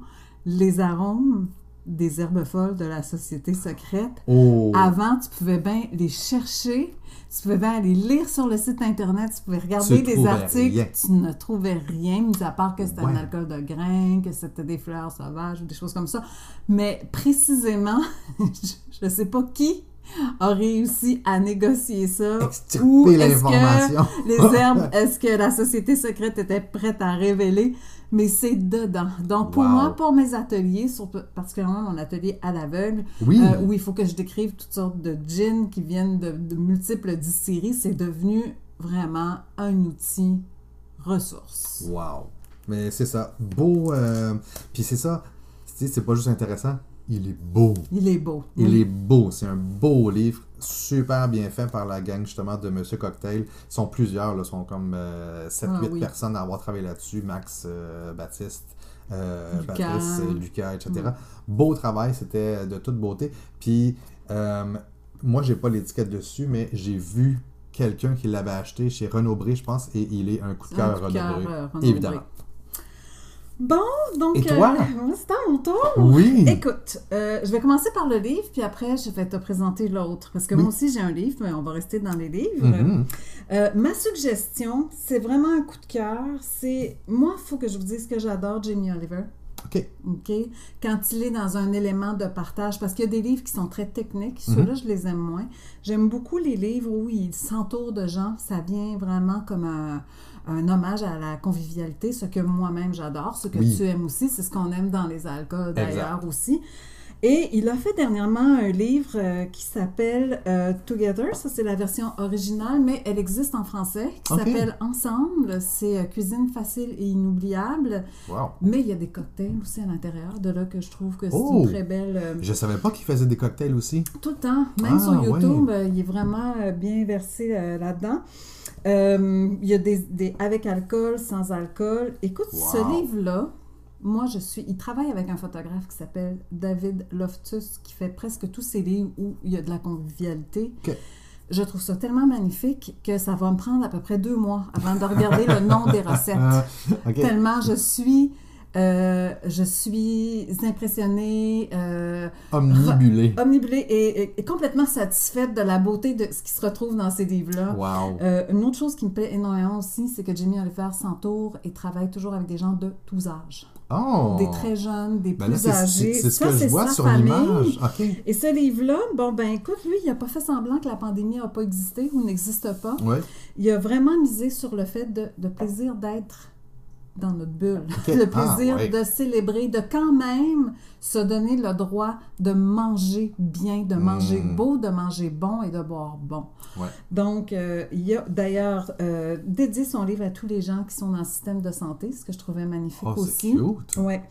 les arômes des herbes folles de la société secrète. Oh. Avant, tu pouvais bien les chercher, tu pouvais bien aller lire sur le site internet, tu pouvais regarder Tu des articles, rien. tu ne trouvais rien, mis à part que c'était un alcool de grain, que c'était des fleurs sauvages ou des choses comme ça. Mais précisément, (laughs) je ne sais pas qui a réussi à négocier ça. Extirper ou est-ce l'information. que les (laughs) herbes, est-ce que la société secrète était prête à révéler? Mais c'est dedans. Donc, pour Wow. moi, pour mes ateliers, surtout, particulièrement mon atelier à l'aveugle, Oui. euh, où il faut que je décrive toutes sortes de gins qui viennent de, de multiples distilleries, c'est devenu vraiment un outil ressource. Wow. Mais c'est ça. Beau. euh, Puis c'est ça. Tu sais, c'est pas juste intéressant. Il est beau. Il est beau. Il Oui. est beau. C'est un beau livre. Super bien fait par la gang justement de Monsieur Cocktail. Ils sont plusieurs. Là, ils sont comme 7-8 Ah oui. personnes à avoir travaillé là-dessus. Max, euh, Baptiste. euh, Lucas. Patrice, euh, Lucas, etc. Mm. Beau travail, c'était de toute beauté. Puis, euh, moi, j'ai pas l'étiquette dessus, mais j'ai vu quelqu'un qui l'avait acheté chez Renaud Bré, je pense, et il est un coup de cœur Renaud Bré. euh, Évidemment. Bon, donc. Et toi? euh, (laughs) c'est à mon tour. Oui! Écoute, euh, je vais commencer par le livre, puis après, je vais te présenter l'autre. Parce que Oui. moi aussi, j'ai un livre, mais on va rester dans les livres. Mhm. Euh, ma suggestion, c'est vraiment un coup de cœur. C'est. Moi, il faut que je vous dise que j'adore Jamie Oliver. OK. OK? Quand il est dans un élément de partage, parce qu'il y a des livres qui sont très techniques, ceux-là, je les aime moins. J'aime beaucoup les livres où il s'entoure de gens, ça vient vraiment comme un, un hommage à la convivialité, ce que moi-même j'adore, ce que Oui. tu aimes aussi, c'est ce qu'on aime dans les alcools d'ailleurs aussi. Et il a fait dernièrement un livre euh, qui s'appelle euh, Together, ça c'est la version originale, mais elle existe en français, qui s'appelle Ensemble, c'est euh, cuisine facile et inoubliable. Wow. Mais il y a des cocktails aussi à l'intérieur, de là que je trouve que c'est Oh! une très belle... Je savais pas qu'il faisait des cocktails aussi. tout le temps, même Ah, sur YouTube, ouais. il est vraiment bien versé là-dedans. Euh, il y a des, des avec alcool, sans alcool. Écoute, Wow. ce livre-là, moi je suis... Il travaille avec un photographe qui s'appelle David Loftus, qui fait presque tous ses livres où il y a de la convivialité. Je trouve ça tellement magnifique que ça va me prendre à peu près deux mois avant de regarder le nom des (laughs) recettes. Ah. Tellement je suis, euh, je suis impressionnée, euh, Omnibulé. omnibulée et, complètement satisfaite de la beauté de ce qui se retrouve dans ces livres-là. Wow. Euh, une autre chose qui me plaît énormément aussi, c'est que Jamie Oliver s'entoure et travaille toujours avec des gens de tous âges. Oh! Des très jeunes, des Ben plus âgés. c'est ce Ça, que je vois sur l'image. OK. Et ce livre-là, bon, ben écoute, lui, il n'a pas fait semblant que la pandémie n'a pas existé ou n'existe pas. Il a vraiment misé sur le fait de, de plaisir d'être dans notre bulle. (laughs) Le plaisir Ah, ouais. de célébrer, de quand même se donner le droit de manger bien, de manger Mm. beau, de manger bon et de boire bon. Ouais. Donc, euh, il a d'ailleurs euh, dédié son livre à tous les gens qui sont dans le système de santé, ce que je trouvais magnifique Oh, aussi. cute. Ouais.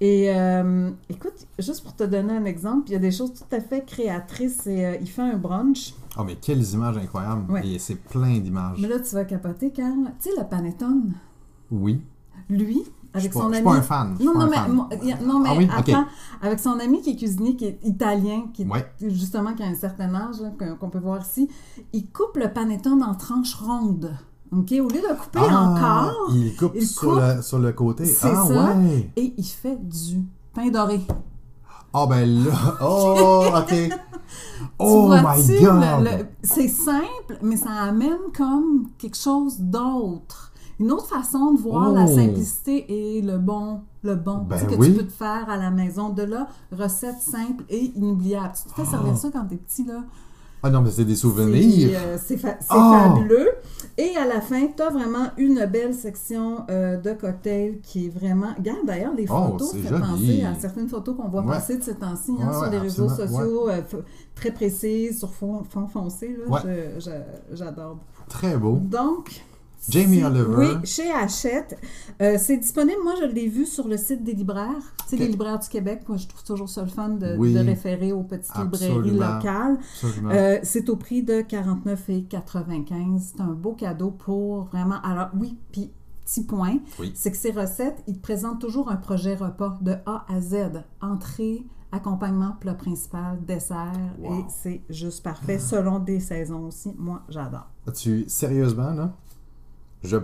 Et euh, écoute, juste pour te donner un exemple, il y a des choses tout à fait créatrices. Et, euh, il fait un brunch. Oh, mais quelles images incroyables. Ouais. Et c'est plein d'images. Mais là, tu vas capoter, Carl. Tu sais, le panettone, Oui. Lui, Je avec pas, son je suis ami. pas un fan. Je suis Non, pas non, un mais, fan. a- non, mais Ah oui? Attends, avec son ami qui est cuisinier, qui est italien, qui Ouais. justement qui a un certain âge, qu'on peut voir ici, il coupe le panettone en tranches rondes. OK? Au lieu de couper en Ah, quart, Il coupe, il sur. Le, sur le côté. Ah, ça. ouais. et il fait du pain doré. Ah, ben là. (laughs) Oh, OK. Oh, my God. c'est simple, mais ça amène comme quelque chose d'autre. Une autre façon de voir Oh. la simplicité et le bon, le bon Ben que oui. tu peux te faire à la maison. De là, recette simple et inoubliable. Tu te fais servir Oh. ça quand t'es petit, là. Ah non, mais c'est des C'est souvenirs. euh, c'est fa- Oh. fabuleux. Et à la fin, tu as vraiment une belle section euh, de cocktails qui est vraiment. Regarde d'ailleurs, les Oh, photos, fait joli. penser à certaines photos qu'on voit Ouais. passer de ces temps-ci hein, Ouais, sur les réseaux sociaux, euh, très précises, sur fond, fond foncé. J'adore. Très beau. Donc. Jamie Oliver. Oui, chez Hachette. Euh, c'est disponible. Moi, je l'ai vu sur le site des libraires. Tu sais, les libraires du Québec. Moi, je trouve toujours ça le fun de, Oui. de référer aux petites librairies locales. Euh, c'est au prix de 49,95. C'est un beau cadeau pour vraiment. Alors, oui, puis petit point, Oui. c'est que ces recettes, ils te présentent toujours un projet repas de A à Z. Entrée, accompagnement, plat principal, dessert. Wow. Et c'est juste parfait selon des saisons aussi. Moi, j'adore. Tu, sérieusement, là, je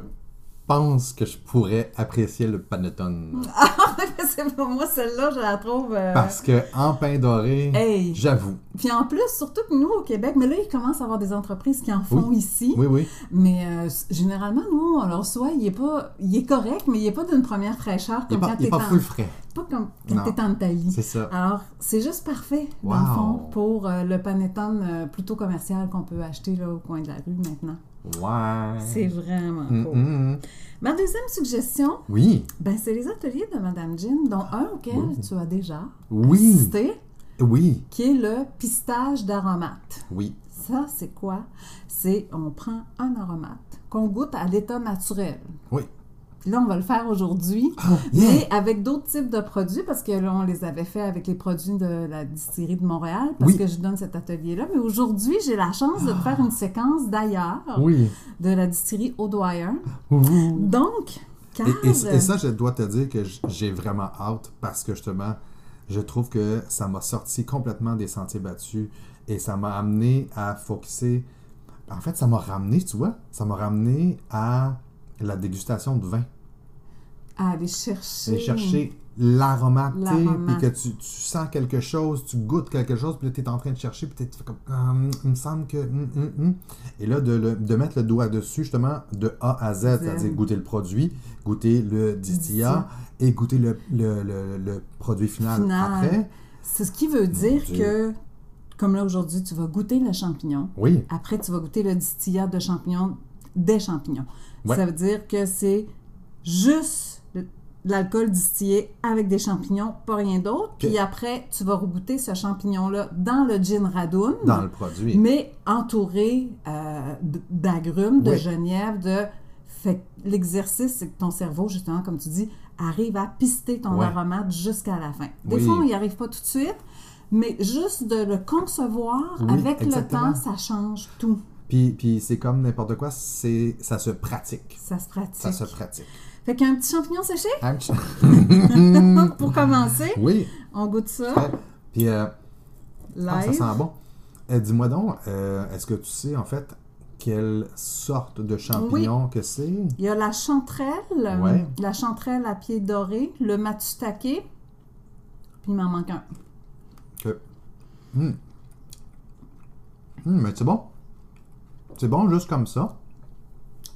pense que je pourrais apprécier le panettone. (laughs) c'est pour moi, celle-là, je la trouve. euh, Parce que en pain doré, Hey! j'avoue. Puis en plus, surtout que nous, au Québec, mais là, il commence à avoir des entreprises qui en font ici. Oui, oui. Mais euh, généralement, nous, on le reçoit, il est pas, il est correct, mais il n'est pas d'une première fraîcheur Il comme pas, quand il est tu pas en, full frais. pas comme quand Non. t'es en Italie. C'est ça. Alors, c'est juste parfait, dans le fond, pour euh, le panettone plutôt commercial qu'on peut acheter là, au coin de la rue maintenant. Ouais. C'est vraiment Mm, cool. Ma deuxième suggestion, Oui. ben, c'est les ateliers de Madame Jean, dont un auquel Oui. tu as déjà Oui. assisté, Oui. qui est le pistage d'aromate. Oui. Ça, c'est quoi? C'est, on prend un aromate qu'on goûte à l'état naturel. Oui. Puis là, on va le faire aujourd'hui, Ah, yeah. mais avec d'autres types de produits, parce que là, on les avait fait avec les produits de la distillerie de Montréal, parce Oui. que je donne cet atelier-là. Mais aujourd'hui, j'ai la chance de te faire une séquence d'ailleurs, Oui. de la distillerie O'Dwyer. Donc, Carl, Et, et- et ça, je dois te dire que j'ai vraiment hâte parce que justement, je trouve que ça m'a sorti complètement des sentiers battus et ça m'a amené à focuser. En fait, ça m'a ramené, tu vois, ça m'a ramené à la dégustation de vin. à aller chercher. Aller chercher l'aromate, puis que tu, tu sens quelque chose, tu goûtes quelque chose, puis là, tu es en train de chercher, puis tu fais comme, Hum, il me semble que... hum, hum, hum. Et là, de, le- de mettre le doigt dessus, justement, de A à Z, Z. c'est-à-dire goûter le produit, goûter le distillat et goûter le, le- le- produit final, Final. après. C'est ce qui veut dire que, comme là aujourd'hui, tu vas goûter le champignon. Oui, Après, tu vas goûter le distillat de champignons, des champignons. Ouais. Ça veut dire que c'est juste de l'alcool distillé avec des champignons, pas rien d'autre. Puis après, tu vas regoûter ce champignon-là dans le gin radoun, dans le produit. mais entouré euh, d'agrumes, de Oui. genièvre, de... Fait l'exercice, c'est que ton cerveau, justement, comme tu dis, arrive à pister ton Ouais. aromate jusqu'à la fin. Des Oui. fois, on n'y arrive pas tout de suite, mais juste de le concevoir Oui, avec exactement. le temps, ça change tout. Puis, puis c'est comme n'importe quoi, c'est ça se pratique. Ça se pratique. Ça se pratique. Fait qu'un petit champignon séché, Un petit- (laughs) pour commencer, oui, on goûte ça fait. Puis, euh, ah, ça sent bon. Eh, Dis-moi donc, euh, est-ce que tu sais en fait quelle sorte de champignon que c'est? Il y a la chanterelle, euh, Ouais. la chanterelle à pied doré, le matsutake, puis il m'en manque un. Que... Hmm. Hmm, mais c'est bon. C'est bon juste comme ça.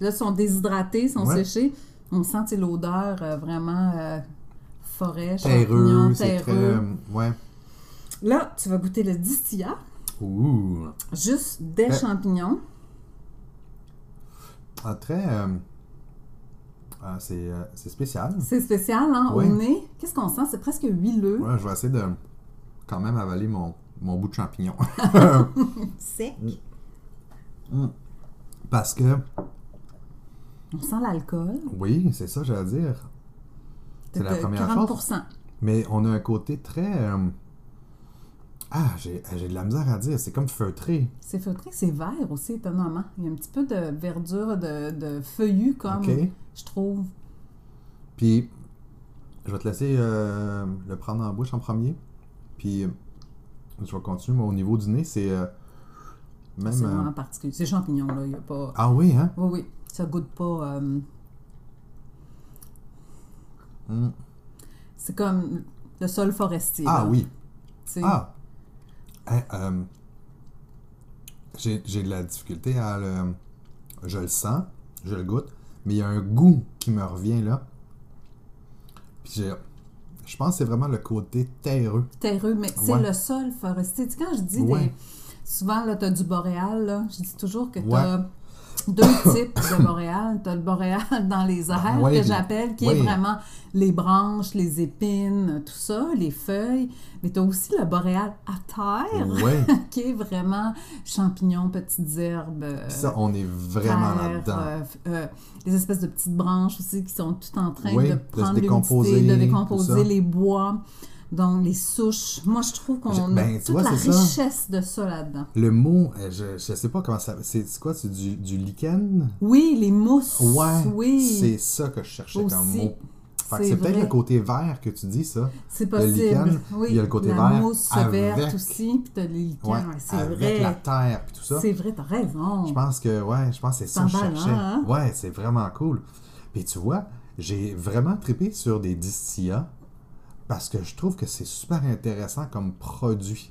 Là, ils sont déshydratés, ils sont Ouais. séchés. On sent l'odeur euh, vraiment euh, forêt, Terreux, très... terreux. euh, ouais. Là, tu vas goûter le distillat, Ouh. juste des champignons. Ah, très... ah, c'est c'est spécial. C'est spécial, hein, Ouais. au nez. Qu'est-ce qu'on sent? C'est presque huileux, Ouais, je vais essayer de quand même avaler mon, mon bout de champignon. (laughs) (laughs) sec. Parce que, On sent l'alcool. oui, c'est ça, j'allais dire. C'est la première 40 Mais on a un côté très... euh, Ah, j'ai j'ai de la misère à dire. C'est comme feutré. C'est feutré, c'est vert aussi, étonnamment. Il y a un petit peu de verdure, de, de feuillu, comme, je trouve. Puis, je vais te laisser euh, le prendre en bouche en premier. Puis, euh, je vais continuer. Moi, au niveau du nez, c'est euh, même... C'est euh, vraiment particulier. C'est champignons, là. Il y a pas... Ah oui, hein? Oui, oui. Ça goûte pas... euh, Mm. C'est comme le sol forestier. Ah là. oui. Ah! Hein, euh, j'ai j'ai de la difficulté à le... Je le sens, je le goûte, mais il y a un goût qui me revient là. Puis j'ai... Je pense que c'est vraiment le côté terreux. Terreux, mais c'est le sol forestier. Tu sais, quand je dis Ouais. des... Souvent, là, tu as du boréal, là. Je dis toujours que tu Ouais. as deux (coughs) types de boréal. Tu as le boréal dans les airs, Ouais, que j'appelle, qui ouais. est vraiment les branches, les épines, tout ça, les feuilles. Mais tu as aussi le boréal à terre, Ouais. (laughs) qui est vraiment champignons, petites herbes. euh, ça, on est vraiment là-dedans. euh, euh, les espèces de petites branches aussi qui sont toutes en train de de se prendre décomposer, de tout décomposer les bois. Donc, les souches. Moi, je trouve qu'on a ben, toute vois, la ça. richesse de ça là-dedans. Le mot, euh, je, je sais pas comment ça... C'est quoi? C'est du, du lichen? Oui, les mousses. Ouais, oui. c'est ça que je cherchais comme Aussi. mot. Fait que C'est peut-être le côté vert que tu dis, ça. C'est le lichen, possible. oui, il y a le côté la vert mousse avec- verte aussi, puis t'as les lichens. Ouais, c'est avec vrai. la terre puis tout ça. C'est vrai, t'as raison. Je pense que, ouais, je pense c'est ça que je cherchais. hein? Ouais, c'est vraiment cool. Puis tu vois, j'ai vraiment trippé sur des distillats parce que je trouve que c'est super intéressant comme produit.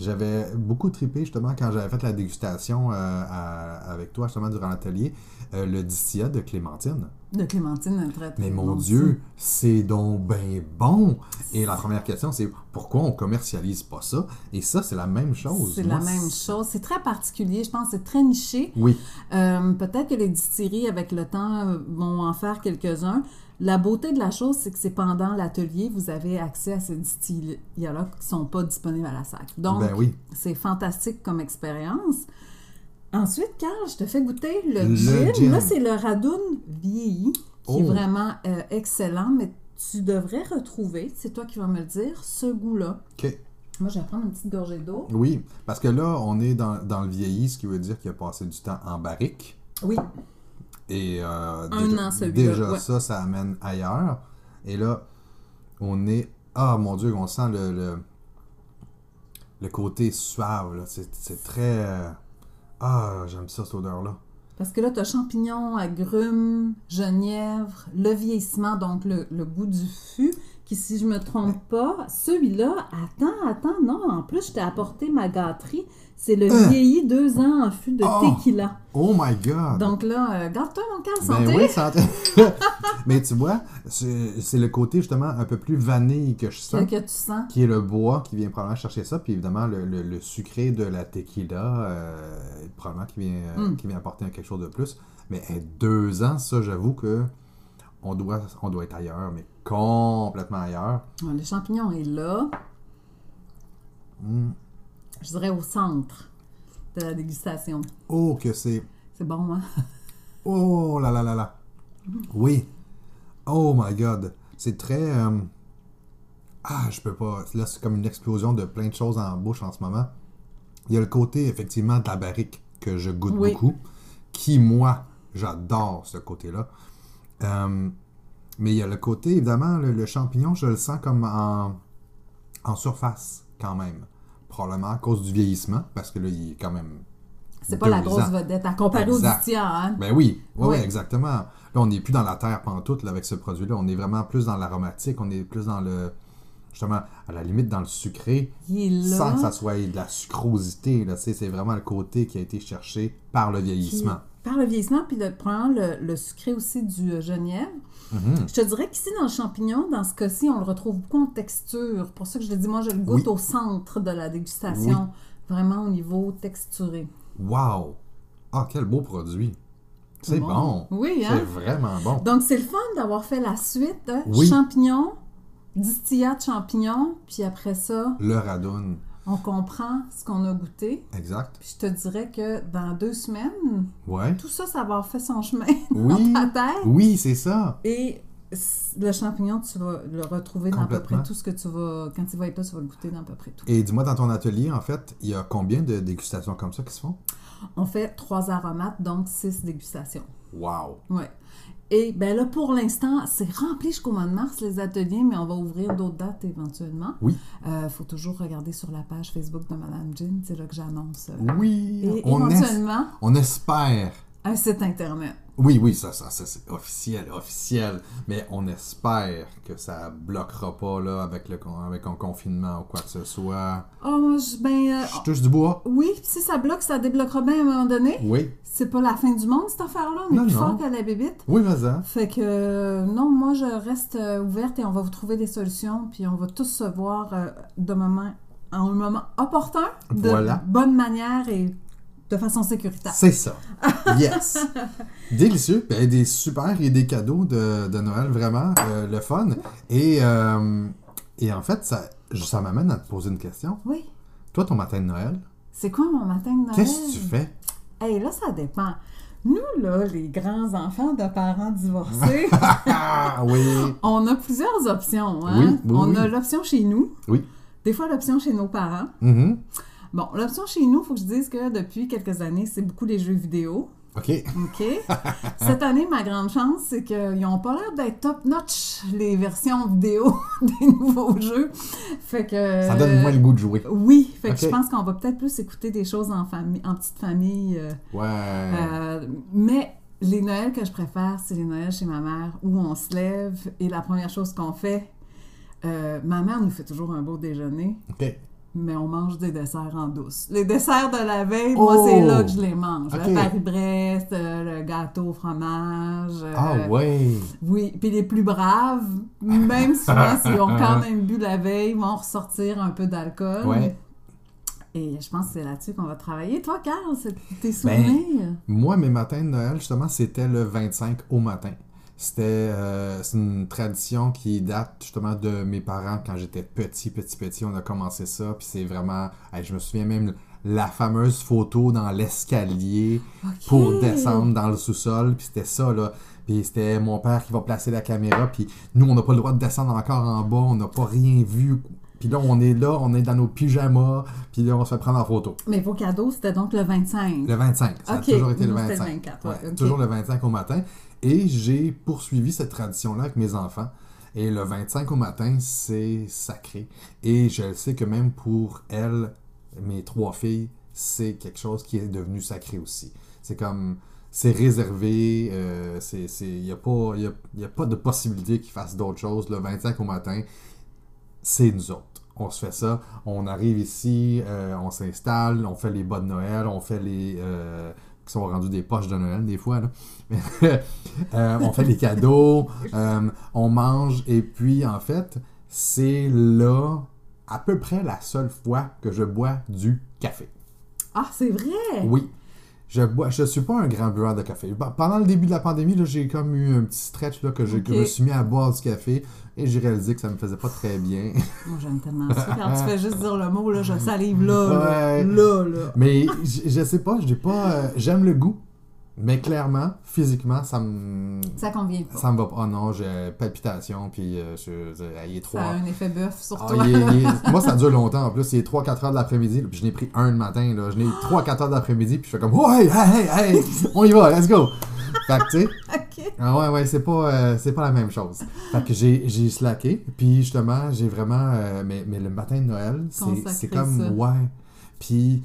J'avais beaucoup trippé justement quand j'avais fait la dégustation euh, à- avec toi justement durant l'atelier, euh, le distillat de Clémentine. De Clémentine, un très, très Mais mon bon Dieu, c'est donc ben bon! Et la première question, c'est pourquoi on commercialise pas ça? Et ça, c'est la même chose. C'est la même chose. C'est très particulier. Je pense c'est très niché. Oui, Euh, Peut-être que les distilleries, avec le temps, vont en faire quelques-uns. La beauté de la chose, c'est que c'est pendant l'atelier, vous avez accès à ces distillats-là qui ne sont pas disponibles à la SAC. Donc, ben oui. c'est fantastique comme expérience. Ensuite, Carl, je te fais goûter le, Le gin. gin. Là, c'est le Radoun vieilli, qui est Oh. vraiment euh, excellent, mais tu devrais retrouver, c'est toi qui vas me le dire, ce goût-là. OK. Moi, je vais prendre une petite gorgée d'eau. Oui, parce que là, on est dans, dans le vieilli, ce qui veut dire qu'il a passé du temps en barrique. Oui, Et euh, Un déjà, an, celui-là, déjà ouais. ça, ça amène ailleurs. Et là, on est... Ah, mon Dieu, on sent le, le, le côté suave. là. C'est c'est très... euh, Ah, j'aime ça, cette odeur-là. Parce que là, tu as champignons, agrumes, genièvre, le vieillissement, donc le, le goût du fût, qui, si je me trompe pas, celui-là, attends, attends, non, en plus, je t'ai apporté ma gâterie. C'est le Euh. vieilli deux ans en fût de Oh. tequila. Oh my God! Donc là, euh, garde-toi, mon cœur, santé. Ben oui, santé. (laughs) Mais tu vois, c'est le côté justement un peu plus vanille que je sens. que tu sens. qui est le bois qui vient probablement chercher ça, puis évidemment le, le- le sucré de la tequila, euh, probablement qui vient, euh, Mm. qui vient apporter quelque chose de plus. Mais deux ans, ça, j'avoue que on doit, on doit être ailleurs, mais complètement ailleurs. Ouais, Le champignon est là, Mm. Je dirais au centre de la dégustation. Oh, que c'est. C'est bon, hein? (laughs) Oh là là là là. Oui. Oh my god. C'est très. euh, Ah, je peux pas. Là, c'est comme une explosion de plein de choses en bouche en ce moment. Il y a le côté, effectivement, de la barrique que je goûte Oui. beaucoup. Qui, moi, j'adore ce côté-là. Euh, mais il y a le côté, évidemment, le, le champignon, je le sens comme en, en surface, quand même. Probablement à cause du vieillissement, parce que là, il est quand même. C'est pas la grosse ans. vedette à comparer au hein? Ben oui, ouais, Oui. ouais, exactement. Là, on n'est plus dans la terre pantoute là, avec ce produit-là. On est vraiment plus dans l'aromatique, on est plus dans le. Justement, à la limite, dans le sucré, Il est là. sans que ça soit de la sucrosité. C'est vraiment le côté qui a été cherché par le vieillissement. par le vieillissement, puis de prendre le, le sucré aussi du euh, genièvre. Mhm. Je te dirais qu'ici, dans le champignon, dans ce cas-ci, on le retrouve beaucoup en texture. Pour ça que je le dis, moi, je le goûte Oui. au centre de la dégustation, vraiment au niveau texturé. Wow! Ah, quel beau produit! C'est bon! Oui, C'est hein? vraiment bon! Donc, c'est le fun d'avoir fait la suite. hein? Oui. Champignons, distillat de champignons, puis après ça, Le radoun. On comprend ce qu'on a goûté. Exact. Puis je te dirais que dans deux semaines, Ouais. tout ça, ça va avoir fait son chemin (laughs) Oui. dans ta tête. Oui, c'est ça. Et le champignon, tu vas le retrouver dans à peu près tout ce que tu vas. Quand il va être là, tu vas le goûter dans à peu près tout. Et dis-moi, dans ton atelier, en fait, il y a combien de dégustations comme ça qui se font? On fait trois aromates, donc six dégustations. Wow! Ouais. Et ben là, pour l'instant, c'est rempli jusqu'au mois de mars, les ateliers, mais on va ouvrir d'autres dates éventuellement. Oui. Il faut toujours regarder sur la page Facebook de Madame Jean, c'est là que j'annonce. euh, Oui! Et on, es- éventuellement, on espère. un site Internet. Oui, oui, ça, ça, ça, c'est officiel, officiel. Mais on espère que ça bloquera pas là, avec, le, avec un confinement ou quoi que ce soit. Oh, je, ben, euh, Je touche du bois. oui, si ça bloque, ça débloquera bien à un moment donné. Oui. C'est pas la fin du monde, cette affaire-là. On est Non, plus non. fort que la bébite. Oui, vas-y. Fait que euh, non, moi je reste euh, ouverte et on va vous trouver des solutions, puis on va tous se voir de moment, en un moment opportun, de Voilà. bonne manière et de façon sécuritaire. C'est ça. Yes. (laughs) Délicieux. Ben, des super et des cadeaux de, de Noël, vraiment. euh, le fun. Et, euh, et en fait, ça, ça m'amène à te poser une question. Oui. Toi, ton matin de Noël, C'est quoi mon matin de Noël? qu'est-ce que tu fais? Hey, là, ça dépend. Nous, là, les grands enfants de parents divorcés, Ah (laughs) oui. on a plusieurs options. Hein? Oui, oui, on a l'option chez nous, Oui. des fois l'option chez nos parents. Mhm. Bon, l'option chez nous, il faut que je dise que depuis quelques années, c'est beaucoup les jeux vidéo. OK. OK. Cette année, ma grande chance, c'est qu'ils n'ont pas l'air d'être top-notch, les versions vidéo (laughs) des nouveaux jeux. Fait que... Ça donne moins le goût de jouer. Oui, fait que je pense qu'on va peut-être plus écouter des choses en, famille, en petite famille. euh, Ouais. euh, mais les Noëls que je préfère, c'est les Noëls chez ma mère, où on se lève et la première chose qu'on fait, euh, ma mère nous fait toujours un beau déjeuner, OK. Mais on mange des desserts en douce. Les desserts de la veille, moi, Oh! c'est là que je les mange. Le Paris-Brest, euh, le gâteau au fromage. euh, Ah ouais. Oui, puis les plus braves, même (laughs) souvent, s'ils ont quand même bu la veille, vont ressortir un peu d'alcool. Ouais. Et je pense que c'est là-dessus qu'on va travailler. Toi, Carl, tes Ben, souvenirs? Moi, mes matins de Noël, justement, c'était le 25 au matin. C'était euh, c'est une tradition qui date justement de mes parents quand j'étais petit, petit, petit. On a commencé ça, puis c'est vraiment. hey, je me souviens même la fameuse photo dans l'escalier pour descendre dans le sous-sol, puis c'était ça, là. Puis c'était mon père qui va placer la caméra, puis nous, on n'a pas le droit de descendre encore en bas, on n'a pas rien vu. Puis là, on est là, on est dans nos pyjamas, puis là, on se fait prendre en photo. Mais vos cadeaux, c'était donc le 25. Le 25, ça a toujours été le nous, c'était le 25. 24, ouais, ok. Toujours le 25 au matin. Et j'ai poursuivi cette tradition-là avec mes enfants. Et le 25 au matin, c'est sacré. Et je sais que même pour elles, mes trois filles, c'est quelque chose qui est devenu sacré aussi. C'est comme, c'est réservé, euh, il n'y a, pas- a, a pas de possibilité qu'ils fassent d'autres choses. Le 25 au matin, c'est nous autres. On se fait ça, on arrive ici, euh, on s'installe, on fait les bas de Noël, on fait les... euh, qui sont rendus des poches de Noël des fois. Là. (laughs) Euh, on fait les cadeaux, (laughs) euh, on mange, et puis en fait, c'est là à peu près la seule fois que je bois du café. Ah, c'est vrai! Oui. Je bois, je suis pas un grand buveur de café. Bah, Pendant le début de la pandémie, j'ai comme eu un petit stretch là, que, je, me suis mis à boire du café et j'ai réalisé que ça me faisait pas très bien. (laughs) Moi, j'aime tellement ça. Quand tu fais juste dire le mot, là, je salive là, là, Ouais. là, là. Mais je, je sais pas, j'ai pas, euh, j'aime le goût, mais clairement, physiquement, ça me, Ça convient pas. ça me va pas. Oh non, j'ai palpitation, puis euh, je, je- il est Ça a un effet bœuf sur Ah, toi. il est- il est- (laughs) moi, ça dure longtemps en plus. Il est 3-4 heures de l'après-midi. Puis je n'ai pris un le matin. Là. Je n'ai (gasps) 3-4 heures de l'après-midi. Puis je fais comme, ouais, hey, hey, hey, on y va, let's go. fait que, tu sais, (laughs) OK. ah ouais, ouais, c'est pas, euh, c'est pas la même chose. Fait que j'ai, j'ai slacké, puis justement, j'ai vraiment. euh, mais, mais le matin de Noël, c'est, comme. ça. Ouais. Puis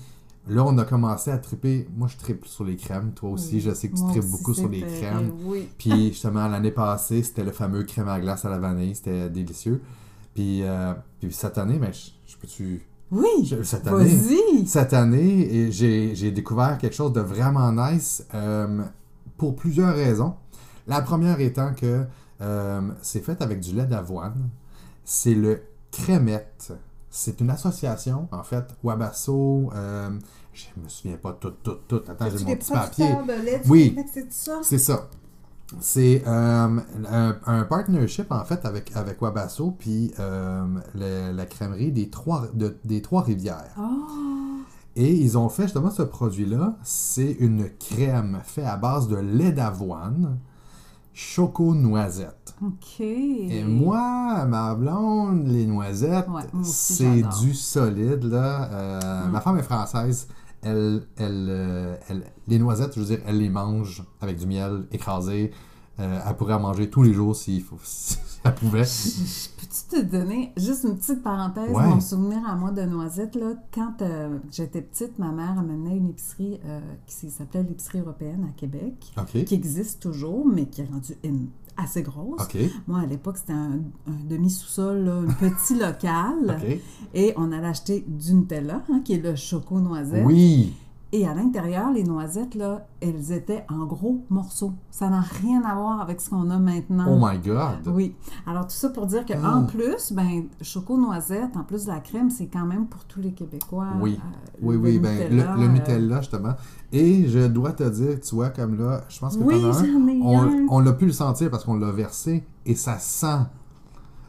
là, on a commencé à triper. Moi, je tripe sur les crèmes. Toi aussi, Oui. je sais que tu tripes beaucoup sur les crèmes. Oui. Puis justement, l'année passée, c'était le fameux crème à glace à la vanille. C'était délicieux. Puis, euh, puis cette année, mais je, je peux-tu? Oui. je- cette année. Vas-y. Cette année, et j'ai j'ai découvert quelque chose de vraiment nice euh, pour plusieurs raisons. La première étant que euh, c'est fait avec du lait d'avoine. C'est le Crémette. C'est une association, en fait, Wabasso. euh, je me souviens pas tout, tout, tout. Attends, j'ai mon petit papier. de lait Oui. C'est ça? C'est ça. C'est euh, un, un partnership en fait avec, avec Wabasso puis euh, le- la crèmerie des trois, de- des trois rivières. Oh, Et ils ont fait justement ce produit-là. C'est une crème faite à base de lait d'avoine, choco-noisette. OK. Et moi, ma blonde, les noisettes, Ouais, c'est du solide. Là. Euh, Mm. Ma femme est française. Elle, elle, euh, elle- les noisettes, je veux dire, elle les mange avec du miel écrasé. Euh, elle pourrait en manger tous les jours (laughs) si elle pouvait. Je- je- Peux-tu te donner juste une petite parenthèse, Ouais. mon souvenir à moi de noisettes, là, quand euh, j'étais petite, ma mère m'amenait une épicerie euh, qui s'appelait l'épicerie européenne à Québec, qui existe toujours, mais qui est rendue une- assez grosse. Moi, à l'époque, c'était un, un demi-sous-sol, un petit local. (laughs) Et on allait acheter du Nutella, hein, qui est le choco-noisette. Oui. Et à l'intérieur, les noisettes, là, elles étaient en gros morceaux. Ça n'a rien à voir avec ce qu'on a maintenant. Oh my God. Oui. Alors, tout ça pour dire que Ah. en plus, ben, choco-noisette, en plus de la crème, c'est quand même pour tous les Québécois. Oui. euh, Oui, oui, ben, Nutella, le, le euh, Nutella, justement. Et je dois te dire, tu vois, comme là, je pense que Oui, as un. ai on, on l'a pu le sentir parce qu'on l'a versé et ça sent,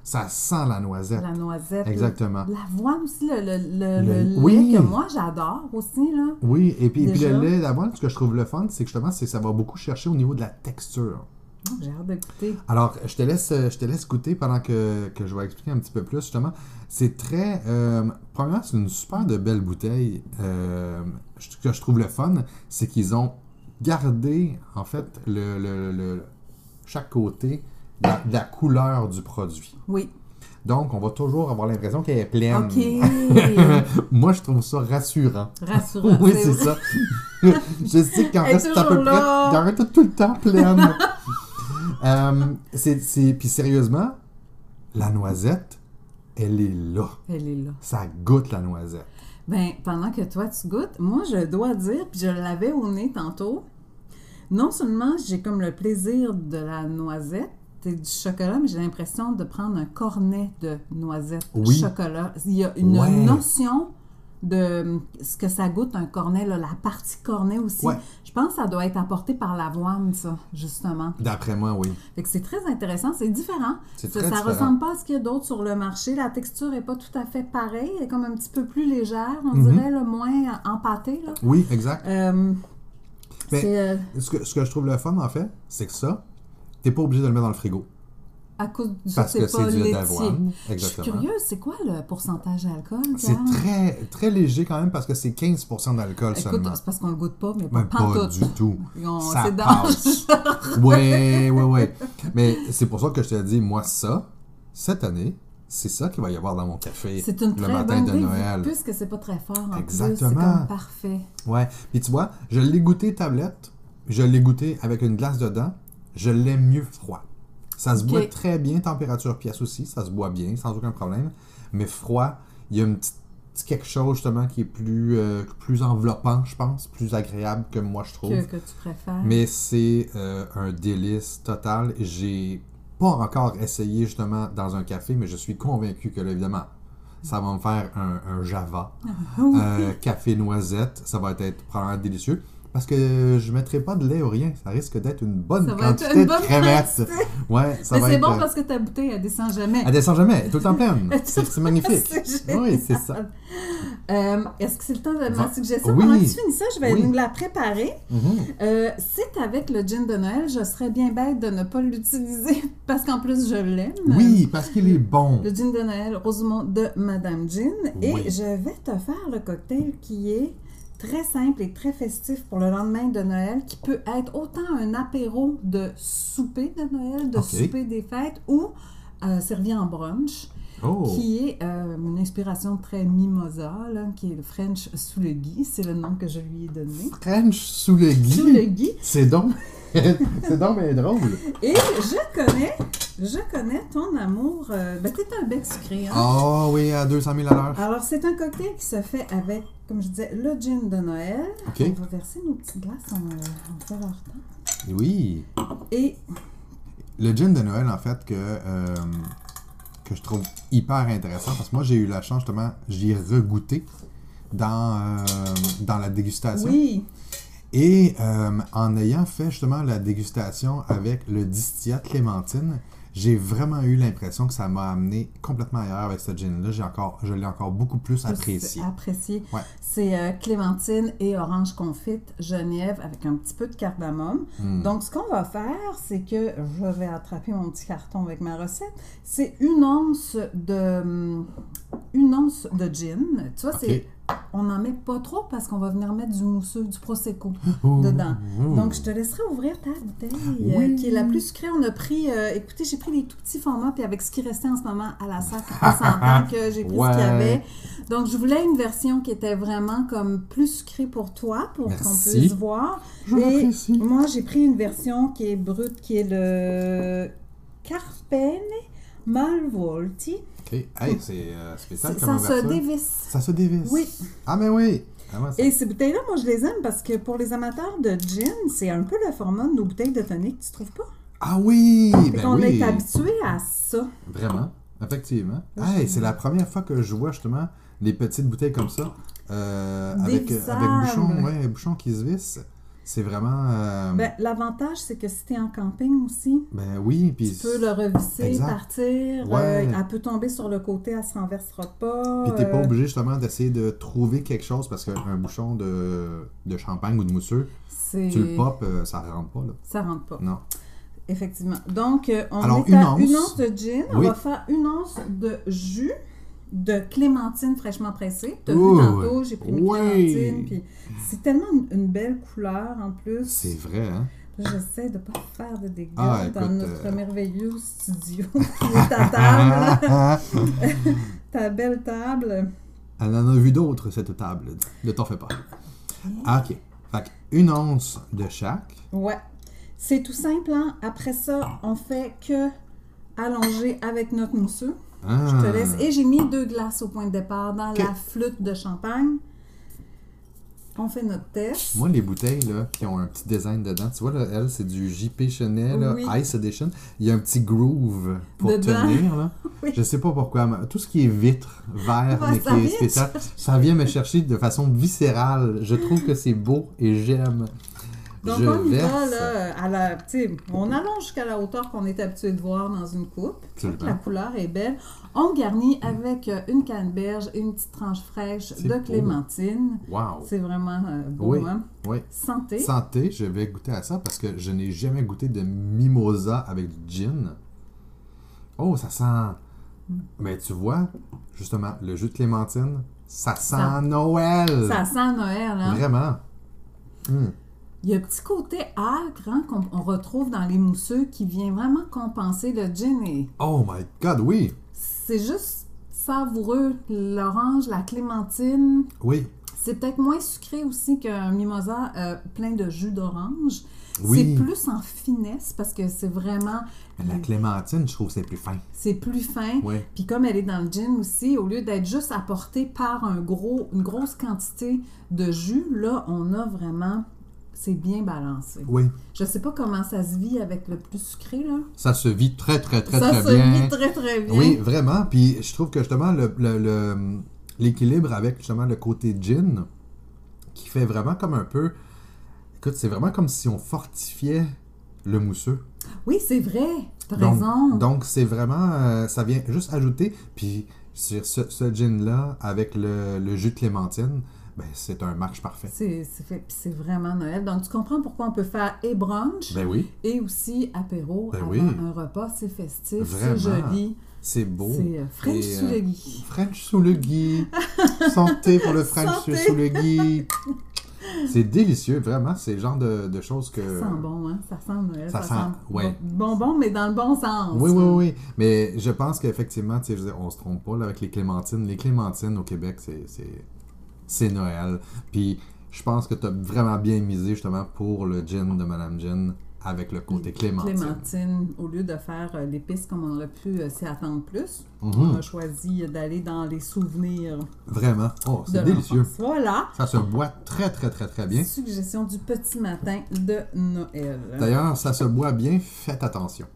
ça sent la noisette. La noisette. Exactement. L'avoine aussi, le, le, le, Le- le lait oui. que moi j'adore aussi, là. Oui, et puis, puis le lait d'avoine, ce que je trouve le fun, c'est que justement, c'est ça va beaucoup chercher au niveau de la texture. Oh, J'ai hâte de goûter. Alors, je te laisse, je te laisse goûter pendant que, que je vais expliquer un petit peu plus, justement. C'est très... Euh, premièrement, c'est une super de belle bouteille. Euh, ce que je trouve le fun, c'est qu'ils ont gardé, en fait, le, le- chaque côté la, la couleur du produit. Oui. Donc, on va toujours avoir l'impression qu'elle est pleine. OK. (laughs) Moi, je trouve ça rassurant. Rassurant. oui, c'est ça. (laughs) je sais qu'en reste à peu près. là. Il en reste tout le temps pleine. (laughs) C'est- puis sérieusement, la noisette, elle est là. Elle est là. Ça goûte la noisette. Ben, pendant que toi, tu goûtes, moi, je dois dire, puis je l'avais au nez tantôt, non seulement j'ai comme le plaisir de la noisette et du chocolat, mais j'ai l'impression de prendre un cornet de noisette Oui. chocolat. Il y a une Ouais. notion de ce que ça goûte un cornet, là, la partie cornet aussi. Ouais. Je pense que ça doit être apporté par l'avoine, ça, justement. D'après moi, oui. Fait que c'est très intéressant, c'est différent. C'est ça très ça différent. ressemble pas à ce qu'il y a d'autre sur le marché. La texture n'est pas tout à fait pareille. Elle est comme un petit peu plus légère, on Mhm. dirait, le moins empâtée. Là. Oui, exact. Euh, Mais- c'est euh, Ce que, ce que je trouve le fun, en fait, c'est que ça, t'es pas obligé de le mettre dans le frigo. à cause du Parce que c'est du lait d'avoine. Je suis curieuse, c'est quoi le pourcentage d'alcool? C'est très, très léger quand même parce que c'est 15% d'alcool seulement. c'est parce qu'on le goûte pas, mais pas du tout. On- Ça C'est passe. Ouais, ouais, ouais. Mais c'est pour ça que je te dis, moi, ça, cette année, c'est ça qu'il va y avoir dans mon café C'est une le très matin bonne de Noël. puisque c'est pas très fort en plus. C'est Exactement. comme parfait. Ouais. Puis tu vois, je l'ai goûté tablette, je l'ai goûté avec une glace dedans, je l'aime mieux froid. Ça se boit très bien, température pièce aussi, ça se boit bien, sans aucun problème. Mais froid, il y a quelque chose justement qui est plus, euh, plus enveloppant, je pense, plus agréable que moi je trouve. Que, que tu préfères. Mais c'est euh, un délice total. J'ai pas encore essayé justement dans un café, mais je suis convaincu que là, évidemment, ça va me faire un, un Java. Oui. Euh, café noisette, ça va être probablement délicieux. Parce que je ne mettrai pas de lait ou rien. Ça risque d'être une bonne Ça va être quantité une de bonne quantité. Ouais, ça Mais va c'est être. bon euh, parce que ta bouteille, elle descend jamais. Elle descend jamais, elle est tout le temps pleine. C'est c'est magnifique. (laughs) C'est oui, c'est ça. Euh, Est-ce que c'est le temps de ma suggestion? Oui. Pendant que tu finis ça, je vais Oui. nous la préparer. Mhm. Euh, c'est avec le gin de Noël. Je serais bien bête de ne pas l'utiliser (laughs) parce qu'en plus, je l'aime. Oui, parce qu'il est bon. Le gin de Noël Rosemont de Madame Gin. Oui. Et je vais te faire le cocktail qui est très simple et très festif pour le lendemain de Noël, qui peut être autant un apéro de souper de Noël, de souper des fêtes, ou euh, servi en brunch, Oh! qui est euh, une inspiration très mimosa, là, qui est le French sous le gui, c'est le nom que je lui ai donné. French sous le gui? Sous le gui. C'est donc. (laughs) c'est donc bien drôle. Et je connais, je connais ton amour. euh, ben, t'es un bec sucré, hein? Ah oui, à 200 000 à l'heure. Alors, c'est un cocktail qui se fait avec, comme je disais, le gin de Noël. OK. On va verser nos petites glaces, on, on fait leur temps. Oui. Et Le gin de Noël, en fait, que, euh, que je trouve hyper intéressant, parce que moi, j'ai eu la chance, justement, j'y ai regoûté dans, euh, dans la dégustation. oui, Et euh, en ayant fait justement la dégustation avec le distillat Clémentine, j'ai vraiment eu l'impression que ça m'a amené complètement ailleurs avec ce gin-là. J'ai encore, je l'ai encore beaucoup plus apprécié. apprécié. Ouais. C'est euh, clémentine et orange confite, genièvre avec un petit peu de cardamome. Hmm. Donc, ce qu'on va faire, c'est que je vais attraper mon petit carton avec ma recette. C'est une once de hum, une once de gin. Tu vois, c'est on n'en met pas trop parce qu'on va venir mettre du mousseux, du prosecco (laughs) Ouh. dedans. Donc, je te laisserai ouvrir ta bouteille, euh, Oui. qui est la plus sucrée. On a pris, euh, écoutez, j'ai pris des tout petits formats, puis avec ce qui restait en ce moment à la sac, on s'entend (laughs) que j'ai pris ce qu'il y avait. Donc, je voulais une version qui était vraiment comme plus sucrée pour toi, pour qu'on puisse voir. Je Et l'apprécie. moi, j'ai pris une version qui est brute, qui est le Carpene Malvolti. Ok. Hey, c'est euh, spécial comme Ça se dévisse. Ça se dévisse. Oui. Ah, mais oui. Ah, Et ces bouteilles-là, moi, je les aime parce que pour les amateurs de gin, c'est un peu le format de nos bouteilles de tonic, tu trouves pas? Ah oui! Ben oui. est habitué à ça. Vraiment. Effectivement. Oui, Hey, c'est la première fois que je vois justement des petites bouteilles comme ça. euh, avec, euh, avec bouchon, ouais, bouchon qui se visse. C'est vraiment. euh, Ben, L'avantage, c'est que si tu es en camping aussi, ben oui, tu peux le revisser, Exact. partir. Ouais. euh, elle peut tomber sur le côté, elle se renversera pas. Puis t'es pas euh, obligé justement d'essayer de trouver quelque chose parce qu'un bouchon de, de champagne ou de mousseux, tu le popes, euh, ça rentre pas là. Ça rentre pas. Non. Effectivement. Donc, on Alors, est une à once. une once de gin. On va faire une once de jus de clémentine fraîchement pressée. Tu as Ouh. vu tantôt, j'ai pris mes Oui. clémentines. Puis c'est tellement une, une belle couleur en plus. C'est vrai, hein? J'essaie de pas faire de dégâts Ah, dans écoute, notre euh, merveilleux studio (laughs) qui est ta table, (laughs) ta belle table. Elle en a vu d'autres, cette table. Ne t'en fais pas. Ah, ok. Fait une once de chaque. Ouais. C'est tout simple, hein? Après ça, on fait que allonger avec notre mousseux. Ah. Je te laisse. Et j'ai mis deux glaces au point de départ dans la flûte de champagne. On fait notre test. Moi, les bouteilles là, qui ont un petit design dedans, tu vois, là, elle, c'est du JP Chanel là, Oui. Ice Edition. Il y a un petit groove pour Dedans. tenir. Là. (laughs) Oui. Je sais pas pourquoi. mais Tout ce qui est vitre, verre, Ouais, mais qui est spécial, ça vient me chercher de façon viscérale. Je trouve que c'est beau et j'aime. Donc, Je on y va, là, à la, tu sais, on allonge jusqu'à la hauteur qu'on est habitué de voir dans une coupe. Absolument. La couleur est belle. On garnit avec euh, une canneberge et une petite tranche fraîche de beau. clémentine. Wow. C'est vraiment euh, beau, Oui. hein? Oui. Santé. Santé, je vais goûter à ça parce que je n'ai jamais goûté de mimosa avec du gin. Oh, ça sent. Mais tu vois, justement, le jus de clémentine, ça sent Ça- Noël. Ça sent Noël, hein? Vraiment. Hum. Il y a un petit côté âcre hein, qu'on on retrouve dans les mousseux qui vient vraiment compenser le gin. Et Oh my god, oui. c'est juste savoureux. L'orange, la clémentine. Oui. C'est peut-être moins sucré aussi qu'un mimosa euh, plein de jus d'orange. Oui. C'est plus en finesse parce que c'est vraiment. La clémentine, je trouve c'est plus fin. C'est plus fin. Oui. Puis comme elle est dans le gin aussi, au lieu d'être juste apportée par un gros, une grosse quantité de jus, là, on a vraiment. C'est bien balancé. Oui. Je sais pas comment ça se vit avec le plus sucré, là. Ça se vit très, très, très, ça très se bien. vit très, très bien. Oui, vraiment. Puis je trouve que justement, le- le- le- l'équilibre avec justement le côté gin, qui fait vraiment comme un peu. Écoute, c'est vraiment comme si on fortifiait le mousseux. Oui, c'est vrai. T'as raison. donc c'est vraiment. euh, ça vient juste ajouter. Puis sur ce, ce gin-là, avec le, le jus de clémentine, ben, c'est un match parfait. C'est vraiment Noël. Donc, tu comprends pourquoi on peut faire et brunch Ben oui, et aussi apéro Ben avant oui. un repas. C'est festif, c'est joli. c'est beau. C'est euh, French Et, sous euh, le gui. French sous le gui. Santé pour le French Santé. sous le gui. C'est délicieux, vraiment. C'est le genre de, de choses que. Ça sent bon, hein? Ça sent Noël. Ça sent- ouais. bon- bonbon, mais dans le bon sens. Oui, oui, oui. Mais je pense qu'effectivement, on se trompe pas là, avec les clémentines. Les clémentines au Québec, c'est, c'est, Noël. Puis je pense que tu as vraiment bien misé justement pour le gin de Madame Gin avec le côté clémentine. Clémentine, au lieu de faire euh, l'épice comme on aurait pu euh, s'y attendre plus, on Mhm. a choisi d'aller dans les souvenirs Vraiment? Oh, c'est délicieux. Voilà. Ça se boit très, très, très, très bien. Suggestion du petit matin de Noël. D'ailleurs, ça se boit bien. Faites attention.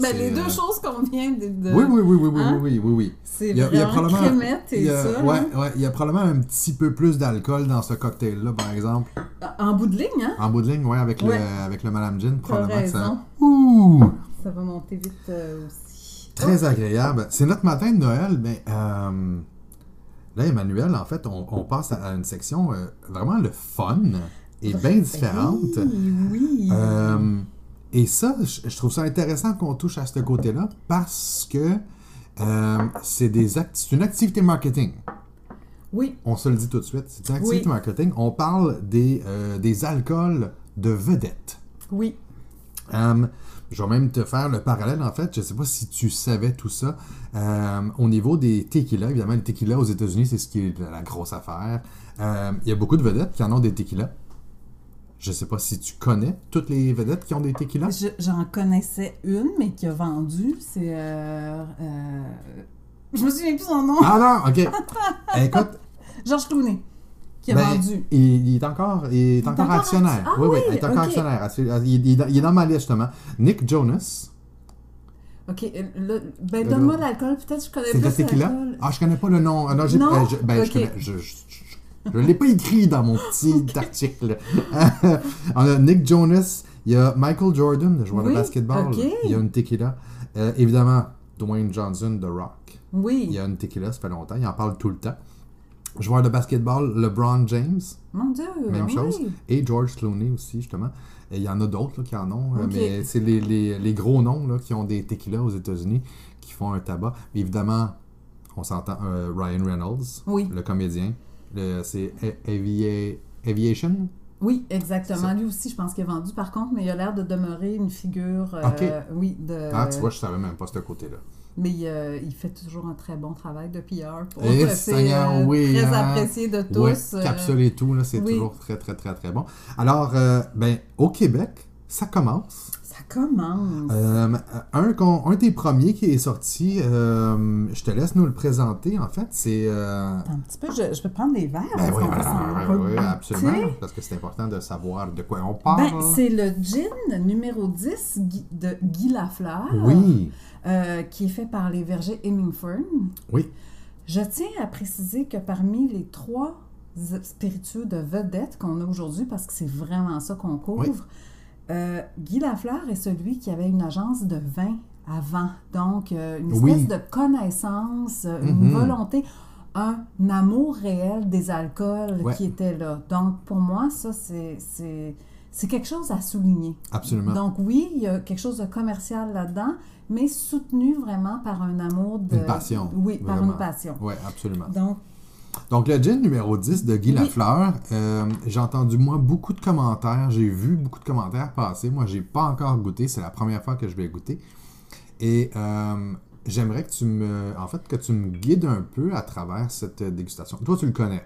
Ben, les deux euh, choses qu'on vient de. de- Oui, oui, oui, oui, oui, Hein? oui, oui, oui, oui. C'est Il y a- il y a vraiment probablement- crémette et Il y a- ça. ouais, là. ouais, il y a probablement un petit peu plus d'alcool dans ce cocktail-là, par exemple. En bout de ligne, hein? En bout de ligne, ouais, avec, Ouais. Le, avec le Madame Gin, probablement que ça. Ouh! Ça va monter vite euh, aussi. Très agréable. C'est notre matin de Noël, mais euh, là, Emmanuel, en fait, on, on passe à, à une section euh, vraiment le fun et bien différente. Oui, oui. Et ça, je, trouve ça intéressant qu'on touche à ce côté-là parce que euh, c'est des act- c'est une activité marketing. Oui, On se le dit tout de suite. C'est une activité Oui. marketing. On parle des, euh, des alcools de vedettes. oui. Euh, je vais même te faire le parallèle, en fait. Je ne sais pas si tu savais tout ça. Euh, au niveau des tequilas, évidemment, les tequilas aux États-Unis, c'est ce qui est la grosse affaire. Euh, Il y a beaucoup de vedettes qui en ont des tequilas. Je ne sais pas si tu connais toutes les vedettes qui ont des tequilas. Je- J'en connaissais une, mais qui a vendu. C'est. Euh, euh, je me souviens plus son nom. Ah non, ok. (laughs) Écoute, Georges Clooney. Qui a ben, vendu. il, il est encore, il est encore encore actionnaire. acti- Ah oui, oui, il est encore actionnaire. Il, il est dans- ma liste, justement. Nick Jonas, Ok, euh, le- ben donne-moi l'alcool, peut-être je connais c'est plus le tequila. Ah, je connais pas le nom. Ah, non, euh, je, ben, je connais. Je, je, je- je l'ai pas écrit dans mon petit article. On (laughs) a Nick Jonas, il y a Michael Jordan, le joueur de basketball. ok. Il y a une tequila. Euh, évidemment, Dwayne Johnson de Rock. Oui, Il y a une tequila, ça fait longtemps. Il en parle tout le temps. Joueur de basketball, LeBron James, mon Dieu. même oui. chose. Et George Clooney aussi, justement. Et il y en a d'autres qui en ont, euh, mais c'est les, les- les gros noms là, qui ont des tequilas aux États-Unis qui font un tabac. Évidemment, on s'entend euh, Ryan Reynolds, Oui. le comédien. C'est Avia- Aviation? Oui, exactement. Lui aussi, je pense qu'il a vendu. Par contre, mais il a l'air de demeurer une figure. euh. Oui, de. Ah, tu vois, je savais même pas ce côté-là. Mais euh, il fait toujours un très bon travail de PR. Pour Eh, Seigneur, euh, oui, très hein. apprécié de tous. Ouais, capsule et tout, c'est oui. toujours très, très, très, très bon. Alors, ben, au Québec, ça commence. Commence. Euh, un, un des premiers qui est sorti, euh, je te laisse nous le présenter, en fait, c'est... euh, un petit peu, je, je peux prendre des verres. Ben oui, oui, absolument, parce que c'est important de savoir de quoi on parle. Ben, c'est le gin numéro 10 Guy- de Guy Lafleur. oui, euh, qui est fait par les vergers Hemingford. oui, Je tiens à préciser que parmi les trois spiritueux de vedette qu'on a aujourd'hui, parce que c'est vraiment ça qu'on couvre, Oui. Euh, Guy Lafleur est celui qui avait une agence de vin avant. Donc, euh, une Oui. espèce de connaissance, euh, une Mhm. volonté, un amour réel des alcools Ouais. qui était là. Donc, pour moi, ça, c'est- quelque chose à souligner. absolument. Donc oui, il y a quelque chose de commercial là-dedans, mais soutenu vraiment par un amour de... Une passion, Oui, par une passion. Oui, absolument. Donc, Donc, le gin numéro 10 de Guy Oui. Lafleur, euh, j'ai entendu, moi, beaucoup de commentaires. J'ai vu beaucoup de commentaires passer. Moi, j'ai pas encore goûté. C'est la première fois que je vais goûter. Et euh, j'aimerais que tu me... En fait, que tu me guides un peu à travers cette dégustation. Toi, tu le connais?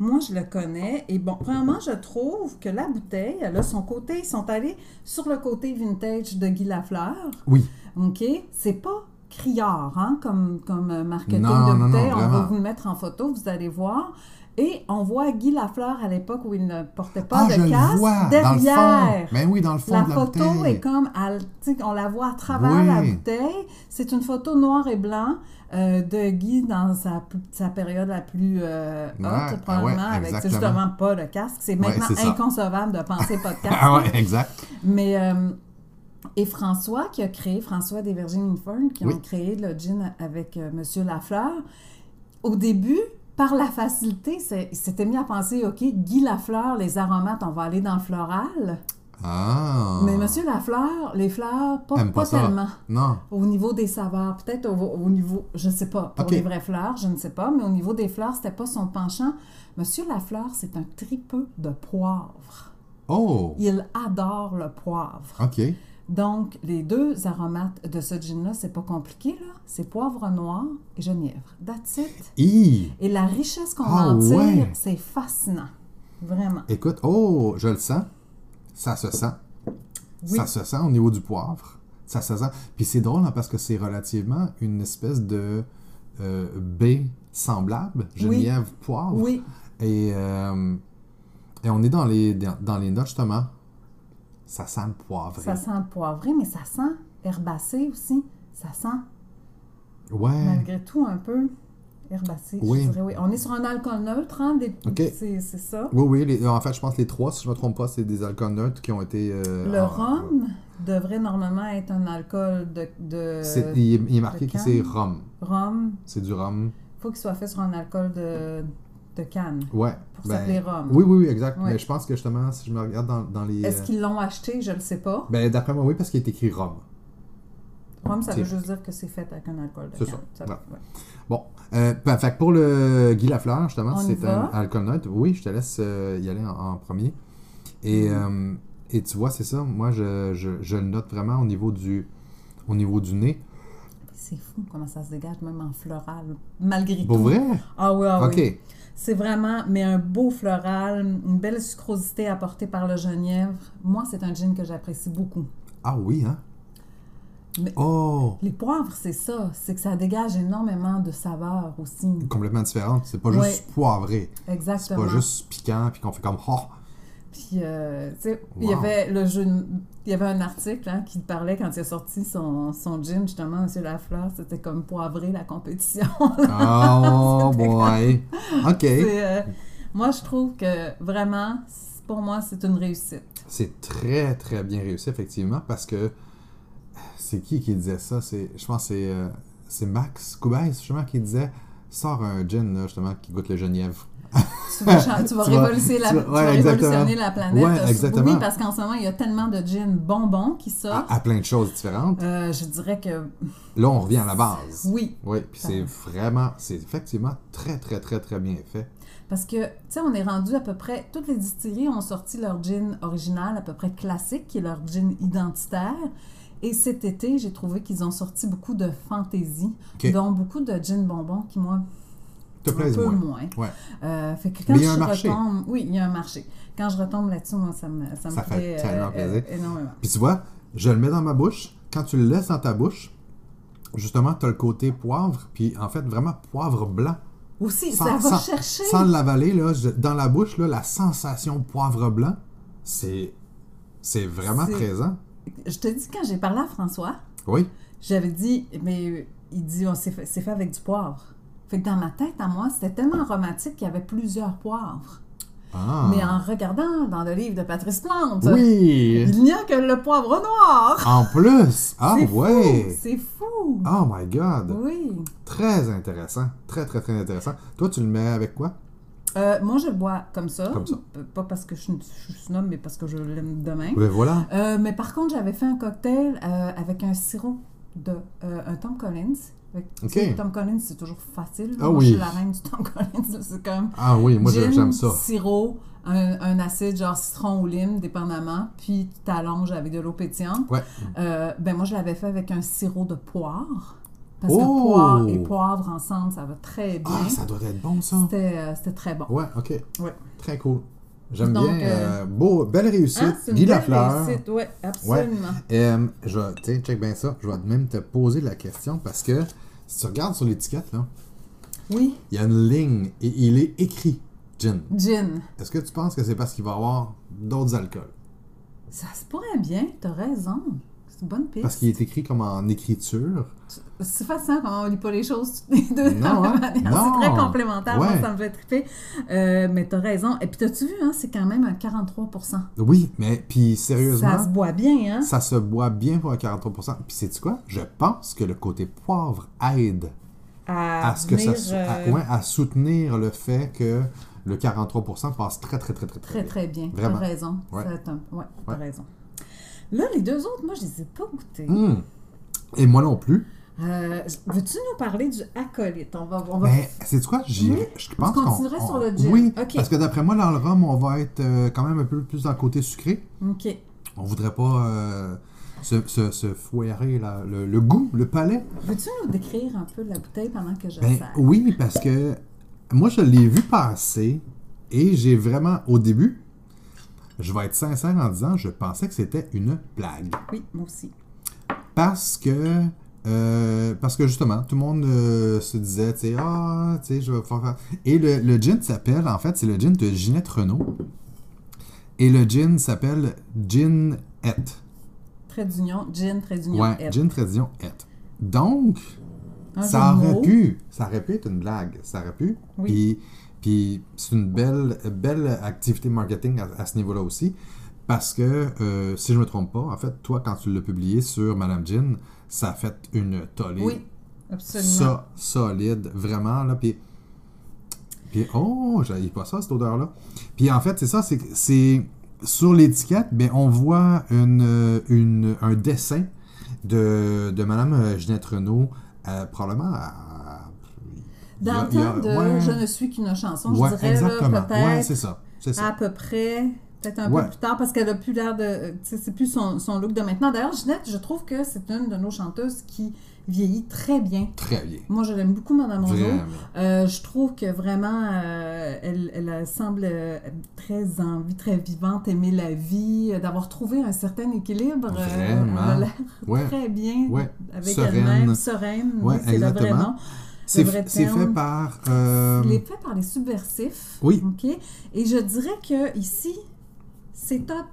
moi, je le connais. Et bon, premièrement, je trouve que la bouteille, elle a son côté... Ils sont allés sur le côté vintage de Guy Lafleur. Oui. OK? C'est pas criard, hein, comme, comme euh, marketing Non, de bouteille. on va vous le mettre en photo, vous allez voir. Et on voit Guy Lafleur à l'époque où il ne portait pas Ah, de je le casque vois, derrière. dans le fond. Ben oui, dans le fond La de la photo bouteille. est comme, à- on la voit à travers Oui. la bouteille. C'est une photo noir et blanc euh, de Guy dans sa, période la plus euh, haute, Ouais, ah probablement, ouais, avec justement pas de casque. C'est maintenant inconcevable de penser pas de casque. (laughs) Ah ouais, exact. Mais, euh, et François qui a créé, François des Virgin Minford, qui Oui. ont créé le gin avec euh, Monsieur Lafleur, au début, par la facilité, s'était mis à penser, OK, Guy Lafleur, les aromates, on va aller dans le floral. Ah! Mais Monsieur Lafleur, les fleurs, pas, pas tellement. Non. Au niveau des saveurs, peut-être au, au niveau, je ne sais pas, pour les vraies fleurs, je ne sais pas, mais au niveau des fleurs, c'était pas son penchant. Monsieur Lafleur, c'est un tripeux de poivre. Oh! Il adore le poivre. OK. Donc, les deux aromates de ce gin-là, c'est pas compliqué, là. C'est poivre noir et genièvre. That's it. Hi! Et la richesse qu'on Ah en tire, ouais. c'est fascinant. Vraiment. Écoute, oh, je le sens. Ça se sent. Oui. Ça se sent au niveau du poivre. Ça se sent. Puis c'est drôle hein, parce que c'est relativement une espèce de euh, baie semblable, genièvre poivre. Oui, Et, euh, et on est dans les, dans, dans les notes justement. Ça sent le poivré. ça sent le poivré, mais ça sent herbacé aussi. Ça sent, Ouais. malgré tout, un peu herbacé. Oui. Je dirais, oui. On est sur un alcool neutre, hein, des- c'est c'est ça. Oui, oui. les- en fait, je pense que les trois, si je ne me trompe pas, c'est des alcools neutres qui ont été. euh, Le en- rhum devrait normalement être un alcool de, de c'est- il, est, marqué que c'est rhum. rhum. C'est du rhum. Il faut qu'il soit fait sur un alcool de, de canne Ouais. pour ben, s'appeler rhum. Oui, oui, oui, exact. Ouais. Mais je pense que justement, si je me regarde dans, dans les. Est-ce qu'ils l'ont acheté? Je ne le sais pas. Ben, d'après moi, oui, parce qu'il est écrit rhum. Rhum, ça veut juste dire que c'est fait avec un alcool de C'est ça. Ouais. ouais. Bon. Euh, ben, fait que pour le Guy Lafleur, justement, c'est un alcool neutre. Oui, je te laisse euh, y aller en, en premier. Et, Mm-hmm. euh, et tu vois, c'est ça. Moi, je, je, je le note vraiment au niveau du, au niveau du nez. C'est fou comment ça se dégage, même en floral, malgré Pour tout. vrai? Ah oui, ah OK. oui. C'est vraiment, mais un beau floral, une belle sucrosité apportée par le genièvre. Moi, c'est un gin que j'apprécie beaucoup. Ah oui, hein? Mais- Oh! Les poivres, c'est ça, c'est que ça dégage énormément de saveurs aussi. Complètement différente. C'est pas juste Ouais. poivré. C'est Exactement. pas juste piquant, puis qu'on fait comme oh! Puis, euh, tu sais, il y avait le jeu, il y avait un article hein, qui parlait quand il a sorti son, son gin, justement, M. Lafleur, c'était comme poivré la compétition. (laughs) Oh boy! OK. Euh, moi, je trouve que vraiment, pour moi, c'est une réussite. C'est très, très bien réussi, effectivement, parce que c'est qui qui disait ça? C'est, je pense que c'est, euh, c'est Max Koubès, justement, qui disait sors un gin, là, justement, qui goûte le genièvre. (laughs) Tu vas, tu vas Tu vas- révolutionner, la, tu vas- tu ouais, vas exactement. révolutionner la planète. Ouais, Euh, exactement. Oui, parce qu'en ce moment, il y a tellement de gin bonbons qui sortent. à plein de choses différentes. Euh, je dirais que Là, on revient à la base. oui, Oui, puis c'est vraiment, c'est effectivement très, très, très, très bien fait. Parce que, tu sais, on est rendu à peu près. Toutes les distilleries ont sorti leur gin original, à peu près classique, qui est leur gin identitaire. Et cet été, j'ai trouvé qu'ils ont sorti beaucoup de fantaisie, dont beaucoup de gin bonbons qui, moi, Te un peu moins. moins. Ouais. Euh, fait que quand Mais il y a je marché. retombe. Oui, il y a un marché. Quand je retombe là-dessus, moi, ça me, ça me fait fait tellement plaisir. énormément. Puis tu vois, je le mets dans ma bouche. Quand tu le laisses dans ta bouche, justement, tu as le côté poivre, puis en fait, vraiment poivre blanc. Aussi, Sans- ça va sans- chercher. Sans l'avaler, là, je- dans la bouche, là, la sensation poivre blanc, c'est, c'est vraiment C'est- présent. Je te dis, quand j'ai parlé à François, Oui. J'avais dit, mais il dit, oh, c'est fait, c'est fait avec du poivre. Fait que dans ma tête, à moi, c'était tellement aromatique qu'il y avait plusieurs poivres. Ah. Mais en regardant dans le livre de Patrice Plante, Oui! il n'y a que le poivre noir. En plus! (laughs) Ah ouais! c'est fou. Oh my god! Oui. Très intéressant. Très, très, très intéressant. Toi, tu le mets avec quoi? Euh, moi, je le bois comme ça. Comme ça. P- Pas parce que je suis, je suis snob, mais parce que je l'aime de même. Ben voilà. Euh, mais par contre, j'avais fait un cocktail euh, avec un sirop de un Tom Collins. Fait que, tu Ok. sais, Tom Collins, c'est toujours facile. Ah Moi, oui. je suis la reine du Tom (laughs) Collins. C'est comme Ah oui, moi, j'aime ça. sirop, un, un acide genre citron ou lime, dépendamment, puis tu t'allonges avec de l'eau pétillante. Ouais. Euh, ben moi, je l'avais fait avec un sirop de poire. Parce que Oh! poire et poivre ensemble, ça va très bien. Ah, ça doit être bon, ça. C'était euh, c'était très bon. Ouais, ok. Ouais. Très cool. J'aime bien. euh, euh, beau, belle réussite. Une Guy belle Lafleur. réussite, ouais, absolument. Euh, je sais, check bien ça. Je vais même te poser la question parce que si tu regardes sur l'étiquette, là, Oui, il y a une ligne et il est écrit gin. gin. Est-ce que tu penses que c'est parce qu'il va y avoir d'autres alcools? Ça se pourrait bien, t'as raison. C'est une bonne piste. Parce qu'il est écrit comme en écriture. C'est facile comment on lit pas les choses les deux de la Non, même hein? C'est très complémentaire, moi, ça me fait triper. Euh, mais t'as raison. Et puis t'as-tu vu, hein, c'est quand même un 43% Oui, mais puis sérieusement, Ça se boit bien, hein? ça se boit bien pour un 43%. Puis sais-tu quoi? Je pense que le côté poivre aide à, à ce que ça, venir, sou- à, ouais, à soutenir le fait que le 43% passe très, très, très, très, Très, bien. très bien. T'as Vraiment. raison. Ouais. Un- ouais, t'as raison. Là, les deux autres, moi, je les ai pas goûtés. Hum. Et moi non plus. Euh, Veux-tu nous parler du acolyte? On va, on va... Mais c'est quoi? Oui. Je pense qu'on- continuerais on- sur le gin. Oui, Ok. parce que d'après moi, dans le rhum, on va être euh, quand même un peu plus dans le côté sucré. OK. On voudrait pas euh, se, se, se foirer là, le, le goût, le palais. Veux-tu nous décrire un peu la bouteille pendant que je Ben, sers? oui, parce que moi, je l'ai vu passer et j'ai vraiment, au début, je vais être sincère en disant, je pensais que c'était une blague. Oui, moi aussi. Parce que, euh, parce que justement, tout le monde euh, se disait, tu sais, ah, tu sais, je vais faire. faire- Et le, le gin s'appelle, en fait, c'est le gin de Ginette Renault. Et le gin s'appelle Gin Et. Trait d'union, gin, trait d'union. Ouais, gin tradition Et. Donc, Un ça aurait pu, ça aurait pu être une blague, ça aurait pu. Oui. Puis, puis c'est une belle, belle activité marketing à, à ce niveau-là aussi, parce que euh, si je me trompe pas, en fait, toi quand tu l'as publié sur Madame Gin, ça a fait une tollée Oui, absolument. ça solide, vraiment là. Puis, puis oh, j'avais pas ça cette odeur-là. Puis en fait, c'est ça, c'est sur l'étiquette, ben on voit une, une- un dessin de, de Madame Ginette Renault, euh, probablement à- Dans le temps de ouais. Je ne suis qu'une chanson, Ouais, je dirais exactement. Ouais, c'est ça. C'est ça. à peu près, peut-être un peu plus tard, parce qu'elle a plus l'air de. sais, C'est plus son, son look de maintenant. D'ailleurs, Ginette, je trouve que c'est une de nos chanteuses qui vieillit très bien. Très bien. Moi, je l'aime beaucoup, Madame Rondeau. Euh, je trouve que vraiment, euh, elle, elle euh, semble euh, très en vie, très vivante, aimer la vie, euh, d'avoir trouvé un certain équilibre. euh, Vraiment. elle a l'air Ouais. très bien Ouais. avec Sereine. elle-même, sereine. oui, c'est le vrai nom. C'est vrai c'est terme. fait par. euh, Il est fait par les subversifs. Oui. OK? Et je dirais que ici, c'est top.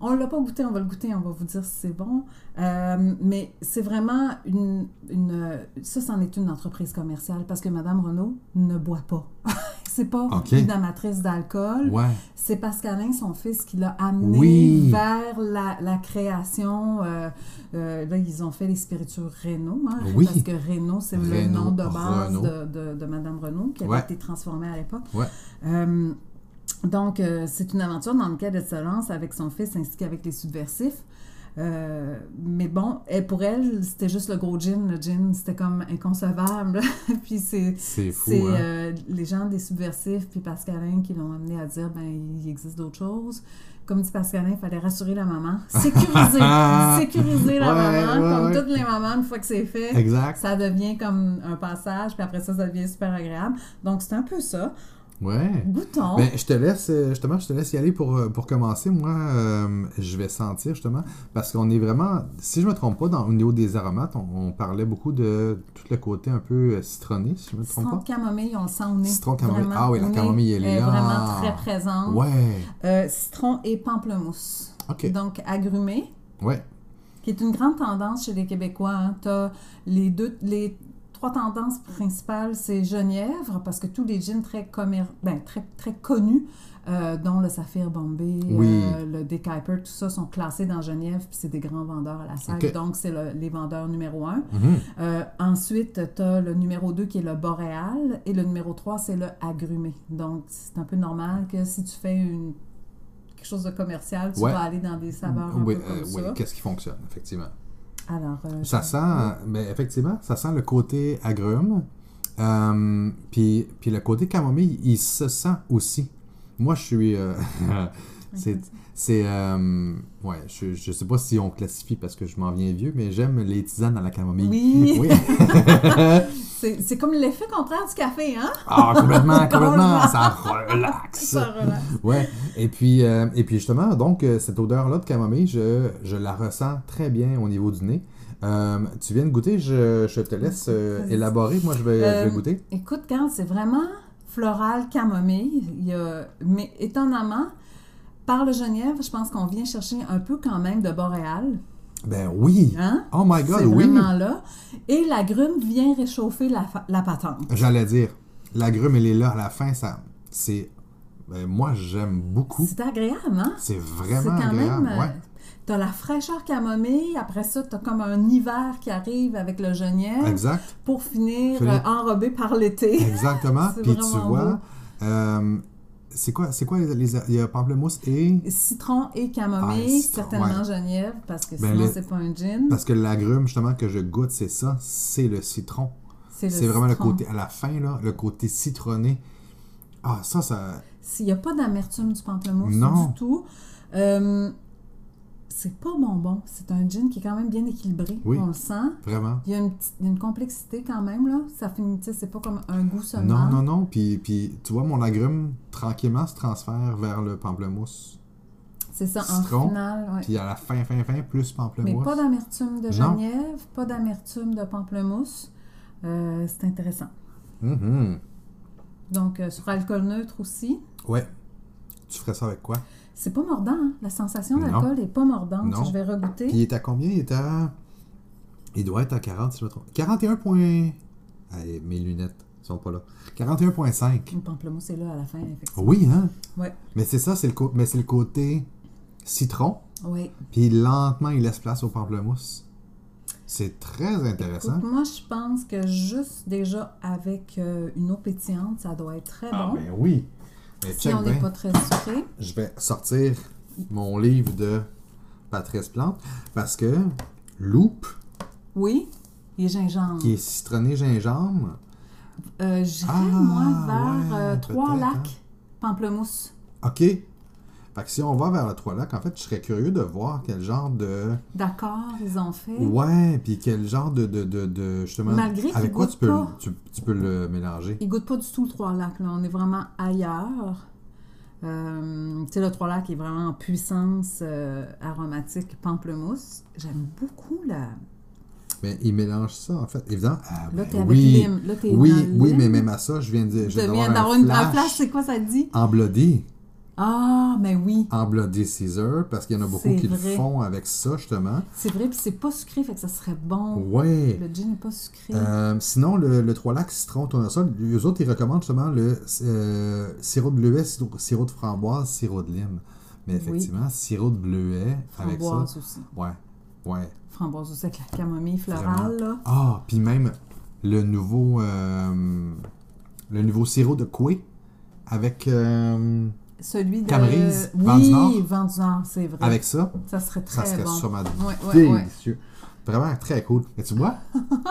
On l'a pas goûté, on va le goûter, on va vous dire si c'est bon. Euh, mais c'est vraiment une, une. Ça, c'en est une entreprise commerciale parce que Madame Renault ne boit pas. (laughs) c'est pas une amatrice d'alcool. Ouais. C'est Pascalin, son fils, qui l'a amené Oui. vers la, la création. euh, euh, là, ils ont fait les spiritueux Renault, hein, Oui. parce que Renault, c'est le nom de base de, de, de Madame Renault, qui avait Ouais. été transformée à l'époque. Ouais. Euh, donc, c'est une aventure dans laquelle elle se lance avec son fils ainsi qu'avec les subversifs. Euh, mais bon, elle, pour elle, c'était juste le gros gin. Le gin, c'était comme inconcevable. (laughs) Puis c'est C'est fou. c'est hein. euh, les gens des subversifs puis Pascalin qui l'ont amené à dire ben il existe d'autres choses. Comme dit Pascalin, il fallait rassurer la maman, (laughs) sécuriser, (laughs) sécuriser la Ouais, maman, ouais, comme ouais. toutes les mamans une fois que c'est fait. Exact. Ça devient comme un passage, puis après ça, ça devient super agréable. Donc, c'est un peu ça. Ouais. Goûtons. Ben, je te laisse, euh, justement, je te laisse y aller pour, euh, pour commencer. Moi, euh, je vais sentir, justement, parce qu'on est vraiment, si je me trompe pas, dans, au niveau des aromates, on, on parlait beaucoup de tout le côté un peu citronné, si je me trompe Citron pas. camomille, on le sent au nez. Citron camomille. Vraiment, Ah oui, la camomille, elle est là. vraiment très présente. Ouais. Euh, citron et pamplemousse. OK. Donc, agrumé. Ouais. qui est une grande tendance chez les Québécois. Tu as les deux, les trois tendances principales, c'est Genièvre, parce que tous les gins très, commer- ben, très, très connus, euh, dont le Saphir Bombay, Oui. euh, le Dick Hyper, tout ça, sont classés dans Genève, puis c'est des grands vendeurs à la salle. Donc, c'est le- les vendeurs numéro un. Mhm. Euh, ensuite, tu as le numéro 2 qui est le boréal et le numéro 3, c'est le agrumé. Donc, c'est un peu normal que si tu fais une, quelque chose de commercial, tu Ouais. vas aller dans des saveurs un Oui, peu comme euh, ça. oui, qu'est-ce qui fonctionne, effectivement? Alors, euh, Ça sent, mais effectivement, ça sent le côté agrume. Euh, puis, puis le côté camomille, il se sent aussi. Moi, je suis. euh, (laughs) c'est. c'est ouais, je, je sais pas si on classifie parce que je m'en viens vieux, mais j'aime les tisanes à la camomille. Oui. oui. (laughs) C'est comme l'effet contraire du café, hein? Ah, complètement, (laughs) complètement. Ça relaxe. Ça relaxe. Ouais. Et puis, euh, et puis justement, donc, euh, cette odeur-là de camomille, je, je la ressens très bien au niveau du nez. Euh, tu viens de goûter, je, je te laisse euh, élaborer. Moi, je vais, je vais goûter. Écoute, quand c'est vraiment floral, camomille, il y a, mais étonnamment, par le Genève, je pense qu'on vient chercher un peu quand même de boréal. Ben oui. Hein? Oh my God, c'est oui. vraiment là. Et la grume vient réchauffer la, la patente. J'allais dire, l'agrume, elle est là à la fin. Ça, c'est, ben, moi, j'aime beaucoup. C'est agréable, hein? C'est vraiment C'est quand agréable. même. euh, ouais. T'as la fraîcheur camomille, après ça, t'as comme un hiver qui arrive avec le genièvre Exact. pour finir euh, enrobé par l'été. Exactement. (laughs) Puis tu vois, euh, c'est quoi, c'est quoi les, les- il y a pamplemousse et Citron et camomille, Ah, citron, certainement ouais. genièvre, parce que Ben, sinon, c'est pas un gin. parce que l'agrume justement que je goûte, c'est ça, c'est le citron. C'est vraiment le côté à la fin là, le côté citronné. Ah ça, ça, S'il n'y a pas d'amertume du pamplemousse Non. du tout, euh, c'est pas bonbon. C'est un gin qui est quand même bien équilibré. Oui. On le sent. vraiment. Il y a une, petite- il y a une complexité quand même, là. Ça finit, c'est pas comme un goût seulement. Non, non, non. Puis, puis tu vois, mon agrume tranquillement se transfère vers le pamplemousse. C'est ça, Citron, en finale. ouais. Puis à la fin, fin, fin, plus Mais pamplemousse. pas d'amertume de genièvre, pas d'amertume de pamplemousse. Euh, c'est intéressant. Mhm. Donc, euh, sur alcool neutre aussi. Ouais. Tu ferais ça avec quoi? C'est pas mordant, hein? La sensation d'alcool est pas mordante. Non. Je vais regoûter. Puis il est à combien? Il est à... Il doit être à 40, si je me trompe. 41 points... Allez, mes lunettes sont pas là. 41.5. Le pamplemousse est là à la fin, effectivement. Oui, hein? Ouais. Mais c'est ça, c'est le, co- mais c'est le côté citron. Oui. Puis lentement, il laisse place au pamplemousse. C'est très intéressant. Écoute, moi, je pense que juste déjà avec euh, une eau pétillante, ça doit être très Ah bon. ben oui. Mais si on n'est pas très sucré. je vais sortir mon livre de Patrice Plante parce que Loupe, Oui. Et gingembre. qui est citronné gingembre, Euh, J'irais, Ah, moi, vers ouais, euh, Trois peut-être, lacs pamplemousse. OK. Fait que si on va vers le Trois Lacs, en fait, je serais curieux de voir quel genre de. D'accord, ils ont fait. Ouais, puis quel genre de. de, de, de- justement. Malgré qu'il avec quoi tu peux, le- tu, tu peux le mélanger? Ils goûtent pas du tout le Trois lacs. Là. On est vraiment ailleurs. Euh, tu sais, le Trois lacs est vraiment en puissance euh, aromatique pamplemousse. J'aime beaucoup la. Mais ils mélangent ça, en fait. Évidemment. Ah, Là, ben t'es avec oui. lime. Là, t'es Oui, dans oui, lime. mais même à ça, je viens de dire. Je viens d'avoir un une- un flash c'est quoi ça dit? en Bloody. Ah, mais oui. En Bloody Caesar, parce qu'il y en a beaucoup qui le font avec ça, justement. C'est vrai, puis c'est pas sucré, fait que ça serait bon. Ouais. Le gin n'est pas sucré. Euh, sinon, le, le Trois Lacs Citron Tournesol, eux autres, ils recommandent justement le euh, sirop de bleuet, sirop, de framboise, sirop de lime. Mais Oui. effectivement, sirop de bleuet avec ça. Framboise aussi. Ouais, ouais. Framboise aussi avec la camomille florale, là. Ah, puis même le nouveau, euh, le nouveau sirop de coué avec, Celui de... Camerise, oui, Vent du Nord. C'est vrai. avec ça? Ça serait Ça très serait bon. sûrement Ouais, ouais, ouais. délicieux. Vraiment très cool. Et tu vois,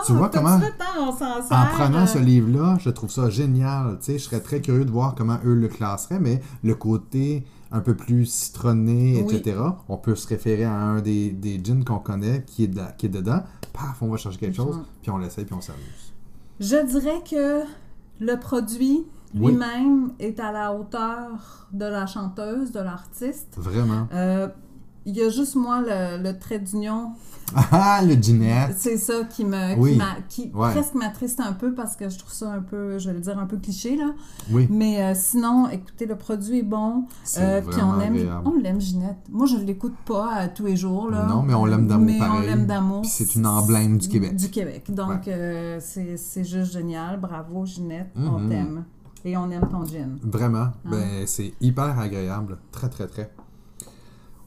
tu vois (laughs) comment... Tout le temps, on s'en En prenant euh, ce livre-là, je trouve ça génial. Tu sais, je serais très curieux de voir comment eux le classeraient, mais le côté un peu plus citronné, Oui. etc., on peut se référer à un des, des gins qu'on connaît qui est, de- qui est dedans. Paf, on va chercher quelque chose, Mhm. puis on l'essaye, puis on s'amuse. Je dirais que le produit Oui. lui-même est à la hauteur de la chanteuse, de l'artiste. Vraiment. Euh, Il y a juste moi, le, le trait d'union, Ah, le ginette! c'est ça qui me Oui. qui, qui Ouais. presque m'attriste un peu parce que je trouve ça un peu, je vais le dire, un peu cliché là. Oui, Mais euh, sinon, écoutez, le produit est bon. c'est Euh, puis on aime, agréable. on l'aime Ginette. Moi, je l'écoute pas à tous les jours là. Non, mais on l'aime d'amour Mais on l'aime d'amour. C'est une emblème du Québec. Du Québec. Donc Ouais. euh, c'est juste génial. Bravo Ginette, on Mhm. t'aime et on aime ton gin. Vraiment, Ah. ben, c'est hyper agréable. Très, très, très.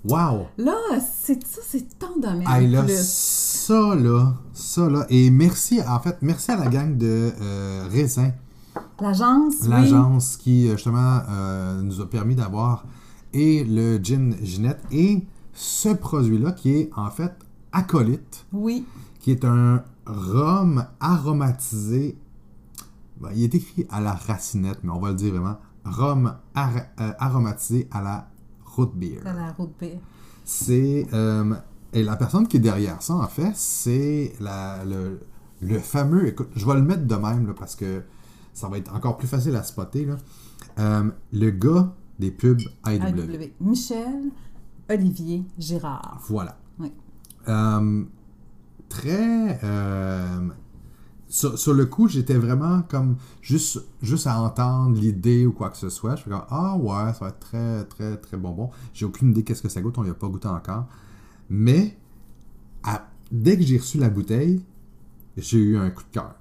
Wow! Là, c'est ça, c'est ton domaine. Hey, là, plus. ça, là, ça, là. Et merci, en fait, merci à la gang de euh, Raisin, L'agence, oui. l'agence qui, euh, justement, euh, nous a permis d'avoir et le gin Ginette et ce produit-là qui est, en fait, Acolyte, Oui, qui est un rhum aromatisé. Ben, il est écrit à la racinette, mais on va le dire vraiment. Rhum ar- euh, aromatisé à la root beer. à la route paix. C'est. euh, et la personne qui est derrière ça, en fait, c'est le, le fameux. Écoute, je vais le mettre de même, là, parce que ça va être encore plus facile à spotter. Là. Euh, le gars des pubs IW. Michel Olivier Girard. Voilà. Oui. Très. Sur, sur le coup, j'étais vraiment comme juste, juste à entendre l'idée ou quoi que ce soit. Je fais comme Ah ouais, ça va être très, très, très bonbon. J'ai aucune idée qu'est-ce que ça goûte, on n'y a pas goûté encore. Mais à- dès que j'ai reçu la bouteille, j'ai eu un coup de cœur.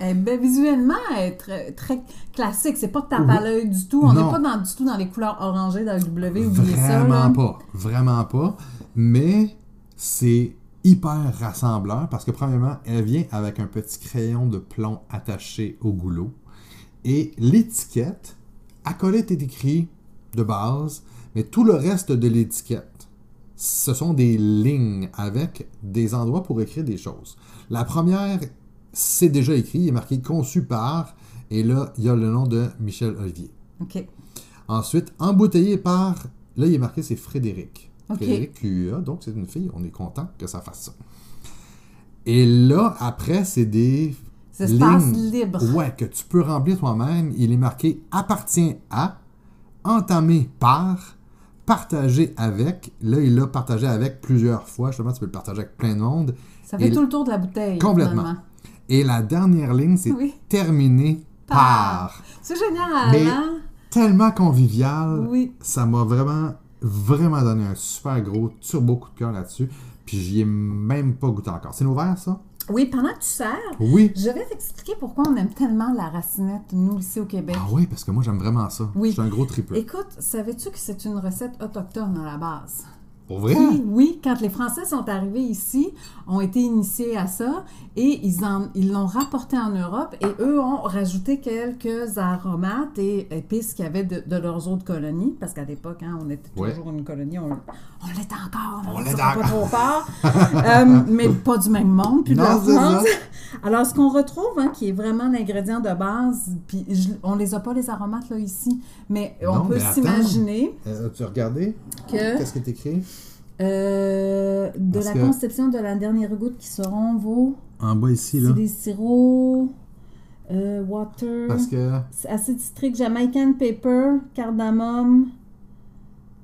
Eh ben, visuellement elle est très, très classique. C'est pas tape à l'œil du tout. On n'est pas dans, du tout dans les couleurs orangées dans le W. Ça. Vraiment là. pas. Vraiment pas. Mais c'est hyper rassembleur parce que, premièrement, elle vient avec un petit crayon de plomb attaché au goulot. Et l'étiquette, acolyte est écrit de base, mais tout le reste de l'étiquette, ce sont des lignes avec des endroits pour écrire des choses. La première, c'est déjà écrit, il est marqué conçu par, et là, il y a le nom de Michel Olivier. OK. Ensuite, embouteillé par, là, il est marqué, c'est Frédéric. Frédéric donc c'est une fille, on est content que ça fasse ça. Et là, après, c'est des espaces libres. Ouais, que tu peux remplir toi-même. Il est marqué appartient à, entamé par, partagé avec. Là, il l'a partagé avec plusieurs fois. Justement, tu peux le partager avec plein de monde. Ça fait Et- tout le tour de la bouteille. Complètement. finalement. Et la dernière ligne, c'est Oui. terminé Par. par. C'est génial, Mais- hein? Tellement convivial. Oui. Ça m'a vraiment, vraiment donné un super gros turbo coup de cœur là-dessus. Puis j'y ai même pas goûté encore. C'est ouvert, ça? Oui, pendant que tu sers, Oui. je vais t'expliquer pourquoi on aime tellement la racinette, nous, ici au Québec. Ah oui, parce que moi, j'aime vraiment ça. Oui. Je suis un gros tripeux. Écoute, savais-tu que c'est une recette autochtone à la base? Pour vrai? Qui, oui, quand les Français sont arrivés ici, ont été initiés à ça et ils en- ils l'ont rapporté en Europe et eux ont rajouté quelques aromates et épices qu'il y avait de, de leurs autres colonies parce qu'à l'époque, hein, on était Ouais. toujours une colonie, on, on l'est encore, On on l'est l'est pas encore. trop fort, Euh, mais pas du même monde, puis de la France. Alors, ce qu'on retrouve, hein, qui est vraiment l'ingrédient de base, puis je- on les a pas les aromates là ici, mais on Non, peut s'imaginer Euh, As-tu regardé? que Qu'est-ce qui est écrit? euh, de Parce la conception de la dernière goutte qui seront vos. En bas ici, là. C'est des sirops, euh, water, Parce que. acide citrique, Jamaican pepper, cardamome.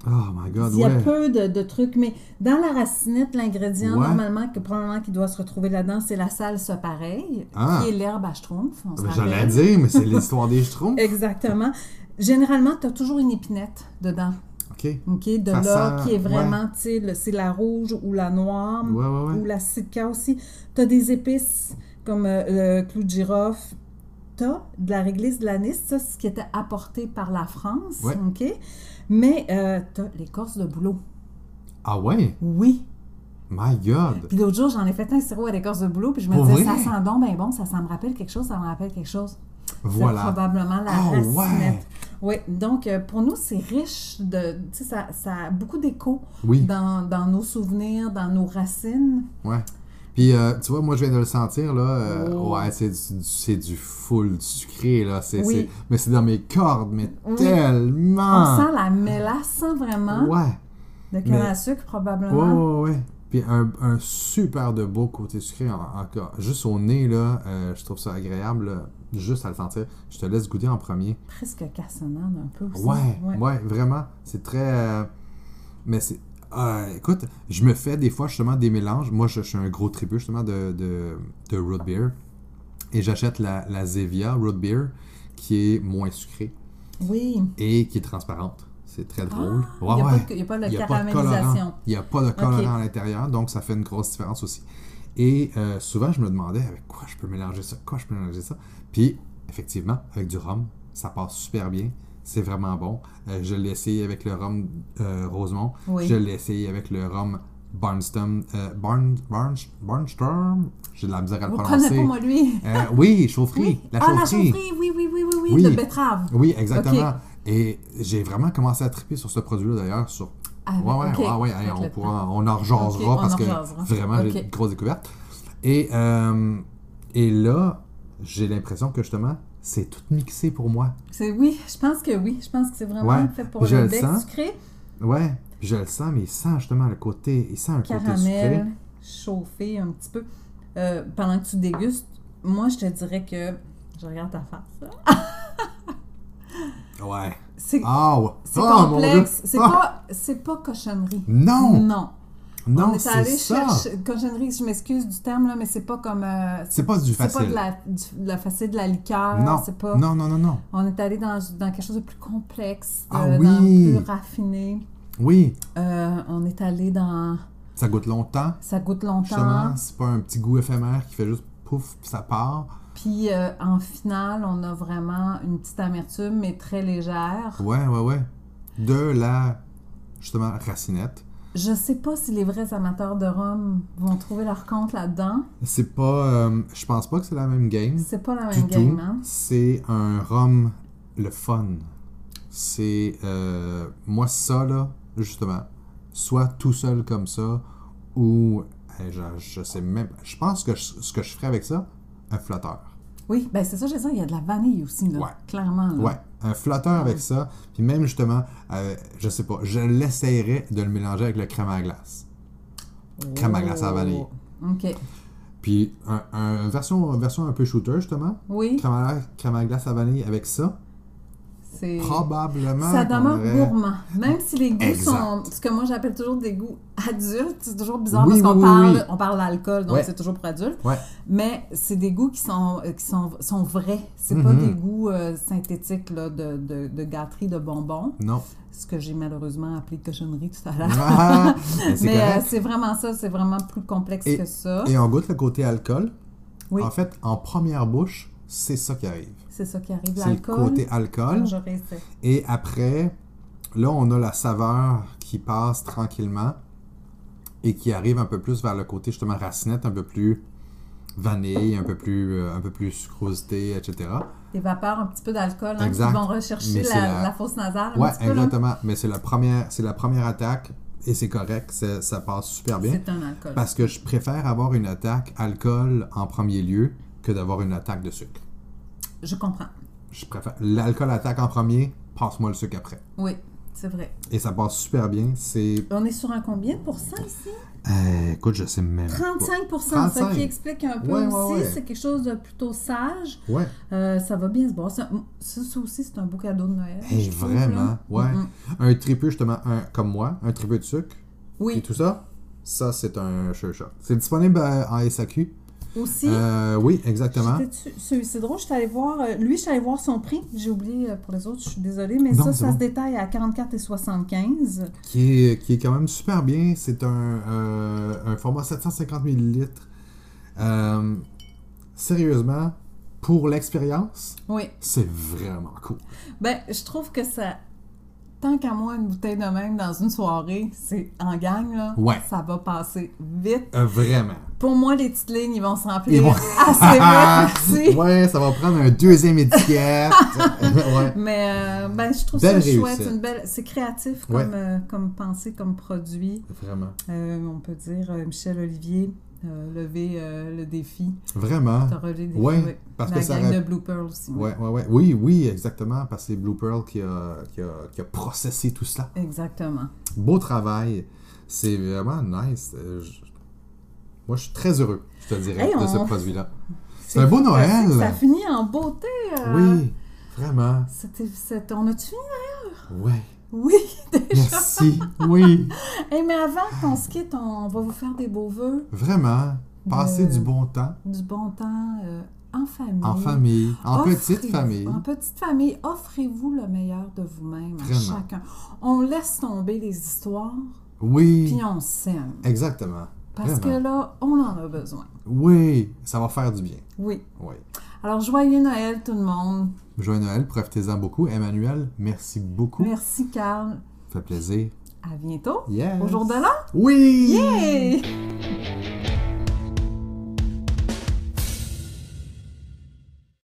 Oh my god, Il y a ouais. peu de, de trucs, mais dans la racinette, l'ingrédient Ouais. normalement que probablement qui doit se retrouver là-dedans, c'est la salsa pareil, Ah. qui est l'herbe à schtroumpf. se Ben, J'allais dire, mais c'est (laughs) l'histoire des schtroumpfs. Exactement. Généralement, tu as toujours une épinette dedans. OK. OK? De là, sent- qui est vraiment, tu sais, c'est la rouge ou la noire. Ou la sitka aussi. Tu as des épices comme euh, le clou de girofle. Tu as de la réglisse de l'anis, ça, ce qui était apporté par la France. OK? Mais euh, tu as l'écorce de bouleau. Ah ouais? Oui. My god. Puis l'autre jour, j'en ai fait un sirop à l'écorce de bouleau, puis je me Pour disais, vrai? ça sent donc bien bon, ça, ça me rappelle quelque chose, ça me rappelle quelque chose. C'est Voilà. probablement la racinette. ouais. Oui, donc euh, pour nous, c'est riche de. Tu sais, ça, ça a beaucoup d'écho Oui. dans, dans nos souvenirs, dans nos racines. Ouais. Puis, euh, tu vois, moi, je viens de le sentir, là. euh, Oh. Ouais, c'est du, c'est du full sucré, là. C'est, Oui. c'est- Mais c'est dans mes cordes, mais tellement. On sent la mélasse sans vraiment? Ouais. de canne Mais- à sucre, Ouais, probablement. ouais, ouais. Puis un, un super de beau côté sucré en- encore. Juste au nez, là, euh, je trouve ça agréable, là, juste à le sentir. Je te laisse goûter en premier. Presque cassonade un peu aussi. Ouais, ouais, vraiment. C'est très. euh, Mais c'est. Ah, écoute, je me fais des fois justement des mélanges. Moi, je, je suis un gros tribut justement de, de, de root beer. Et j'achète la, la Zevia root beer qui est moins sucrée Oui. et qui est transparente. C'est très drôle. Il n'y a, pas de- a pas caramélisation. Il n'y a pas de colorant à l'intérieur, donc ça fait une grosse différence aussi. Et euh, souvent, je me demandais avec quoi je peux mélanger ça, quoi je peux mélanger ça. Puis, effectivement, avec du rhum, ça passe super bien. C'est vraiment bon. Euh, je l'ai essayé avec le rhum euh, Rosemont. Oui. Je l'ai essayé avec le rhum Barnstorm. euh, Barn, Barn, Barnstorm? J'ai de la misère à le Vous prononcer. connaissez pas, moi, lui? Euh, oui, chaufferie. Oui. La ah, la chaufferie. oui, oui, oui, oui, oui, Oui. de betterave. Oui, exactement. Et j'ai vraiment commencé à triper sur ce produit-là d'ailleurs, sur Ah, Ouais, ouais, on, pourra, on en rejasera parce en que vraiment, j'ai une grosse découverte. Et, et là, j'ai l'impression que justement, c'est tout mixé pour moi. C'est oui, je pense que oui. Je pense que c'est vraiment Ouais, fait pour je le le bec sens. sucré. Ouais, je le sens, mais il sent justement le côté, il sent un côté caramel sucré. chauffé un petit peu. Euh, pendant que tu dégustes, moi, je te dirais que. Je regarde ta face. (laughs) Ouais. C'est Ah, Ah, complexe. C'est Ah, pas, c'est pas cochonnerie. Non, Non. Non, On est c'est allé ça. chercher. Cochonnerie, je m'excuse du terme, là, mais c'est pas comme. euh, C'est pas du c'est pas facile. de la, du- de la facile de la liqueur. non. C'est pas. non, non, non, non. On est allé dans, dans quelque chose de plus complexe, de- Ah dans oui. plus raffiné. Oui, Euh, on est allé dans. ça goûte longtemps. Ça goûte longtemps. Justement, c'est pas un petit goût éphémère qui fait juste pouf, puis ça part. Puis euh, en finale, on a vraiment une petite amertume, mais très légère. Ouais, ouais, ouais. De la, justement, racinette. Je sais pas si les vrais amateurs de rhum vont trouver leur compte là-dedans. C'est pas. euh, je pense pas que c'est la même game. C'est pas la Du même game, tout. hein? C'est un rhum, le fun. C'est. euh, moi, ça, là, justement, soit tout seul comme ça, ou. eh, je, je sais même. Je pense que je- ce que je ferais avec ça, un flotteur. Oui, ben c'est ça, je sais, il y a de la vanille aussi, là. Ouais. Clairement, là. Ouais, un flotteur avec ça. Puis même, justement, euh, je sais pas, je l'essayerais de le mélanger avec le crème à glace. Crème à glace à la vanille. Oh, OK. Puis, un, un- version, version un peu shooter, justement. Oui, Crème à, crème à glace à vanille avec ça. C'est... Probablement. Ça demeure aurait- gourmand. Même si les goûts Exact. sont... Ce que moi, j'appelle toujours des goûts adultes. C'est toujours bizarre Oui, parce qu'on oui, parle, on parle d'alcool, donc Ouais. c'est toujours pour adultes. Ouais, Mais c'est des goûts qui sont, euh, qui sont, sont vrais. C'est pas Mhm. des goûts euh, synthétiques là, de, de, de gâterie, de bonbons. non. Ce que j'ai malheureusement appelé cochonnerie tout à l'heure. Ah, mais (laughs) c'est Mais euh, c'est vraiment ça. C'est vraiment plus complexe Et- que ça. Et on goûte le côté alcool. Oui. En fait, en première bouche, c'est ça qui arrive. C'est ça qui arrive. C'est le L'alcool. côté alcool. Et après, là, on a la saveur qui passe tranquillement et qui arrive un peu plus vers le côté justement racinette, un peu plus vanille, un peu plus, euh, un peu plus sucrosité, etc. Des vapeurs, un petit peu d'alcool, hein, qui vont rechercher la, la- la fausse nasale. peu, là. exactement. Mais c'est la première, c'est la première attaque et c'est correct, ça passe super bien. C'est un alcool. Parce que je préfère avoir une attaque alcool en premier lieu que d'avoir une attaque de sucre. Je comprends. Je préfère l'alcool attaque en premier, passe-moi le sucre après. Oui, c'est vrai. Et ça passe super bien. C'est. On est sur un combien de pourcents ici? Euh, écoute, je sais même. pas. 35 Ce 35. qui explique un peu Ouais, aussi. ouais. C'est quelque chose de plutôt sage. Ouais. Euh, ça va bien se boire. Ça, ça, ça aussi, c'est un beau cadeau de Noël. Hey, trouve, vraiment, là. ouais. Mm. Un tripeux, justement, un, comme moi, un tripeux de sucre et Oui, tout ça, ça, c'est un sure shot. C'est disponible euh, en SAQ. Aussi. Euh, oui, exactement. C'est drôle, je suis allée voir. euh, lui, je suis allée voir son prix. J'ai oublié euh, pour les autres, je suis désolée, mais Non, ça, ça bon. se détaille à 44,75. Qui est, qui est quand même super bien. C'est un, euh, un format 750 ml. Euh, sérieusement, pour l'expérience, Oui. c'est vraiment cool. Ben, je trouve que ça. Tant qu'à moi, une bouteille de même dans une soirée, c'est en gang, là. Ouais. Ça va passer vite. Euh, vraiment. Pour moi, les petites lignes, ils vont se remplir vont- assez vite (laughs) aussi. ouais, ça va prendre un deuxième étiquette. (laughs) ouais. Mais euh, ben, je trouve Belle ça chouette. réussite. Une belle... C'est créatif comme, Ouais. euh, comme pensée, comme produit. Vraiment. Euh, on peut dire Michel Olivier, euh, lever euh, le défi. Vraiment? Défi. Ouais, oui. parce La que ça gang de Blue Pearl aussi. oui. Ouais, ouais, ouais. Oui, oui, exactement. Parce que c'est Blue Pearl qui a, qui, a, qui a processé tout cela. Exactement. Beau travail. C'est vraiment nice. Euh, je- Moi, je suis très heureux, je te dirais, Hey, de ce produit-là. (laughs) C'est un beau. Noël. Ça finit en beauté. euh, Oui, vraiment. On a-tu fini? Ouais. Oui, (laughs) déjà. Merci. Oui. (laughs) Hey, mais avant qu'on se quitte, on va vous faire des beaux vœux, Vraiment. Passer De- du bon temps du bon temps euh, en famille. en famille, en petite famille. En petite famille, offrez-vous le meilleur de vous-même à chacun. On laisse tomber les histoires, Oui. puis on s'aime. Exactement. Parce Vraiment. que là, on en a besoin. Oui, ça va faire du bien. Oui. Oui. Alors, joyeux Noël tout le monde. Joyeux Noël, profitez-en beaucoup. Emmanuel, merci beaucoup. Merci Carl. Ça fait plaisir. À bientôt. Yes. Au jour de l'an. Oui! Yay!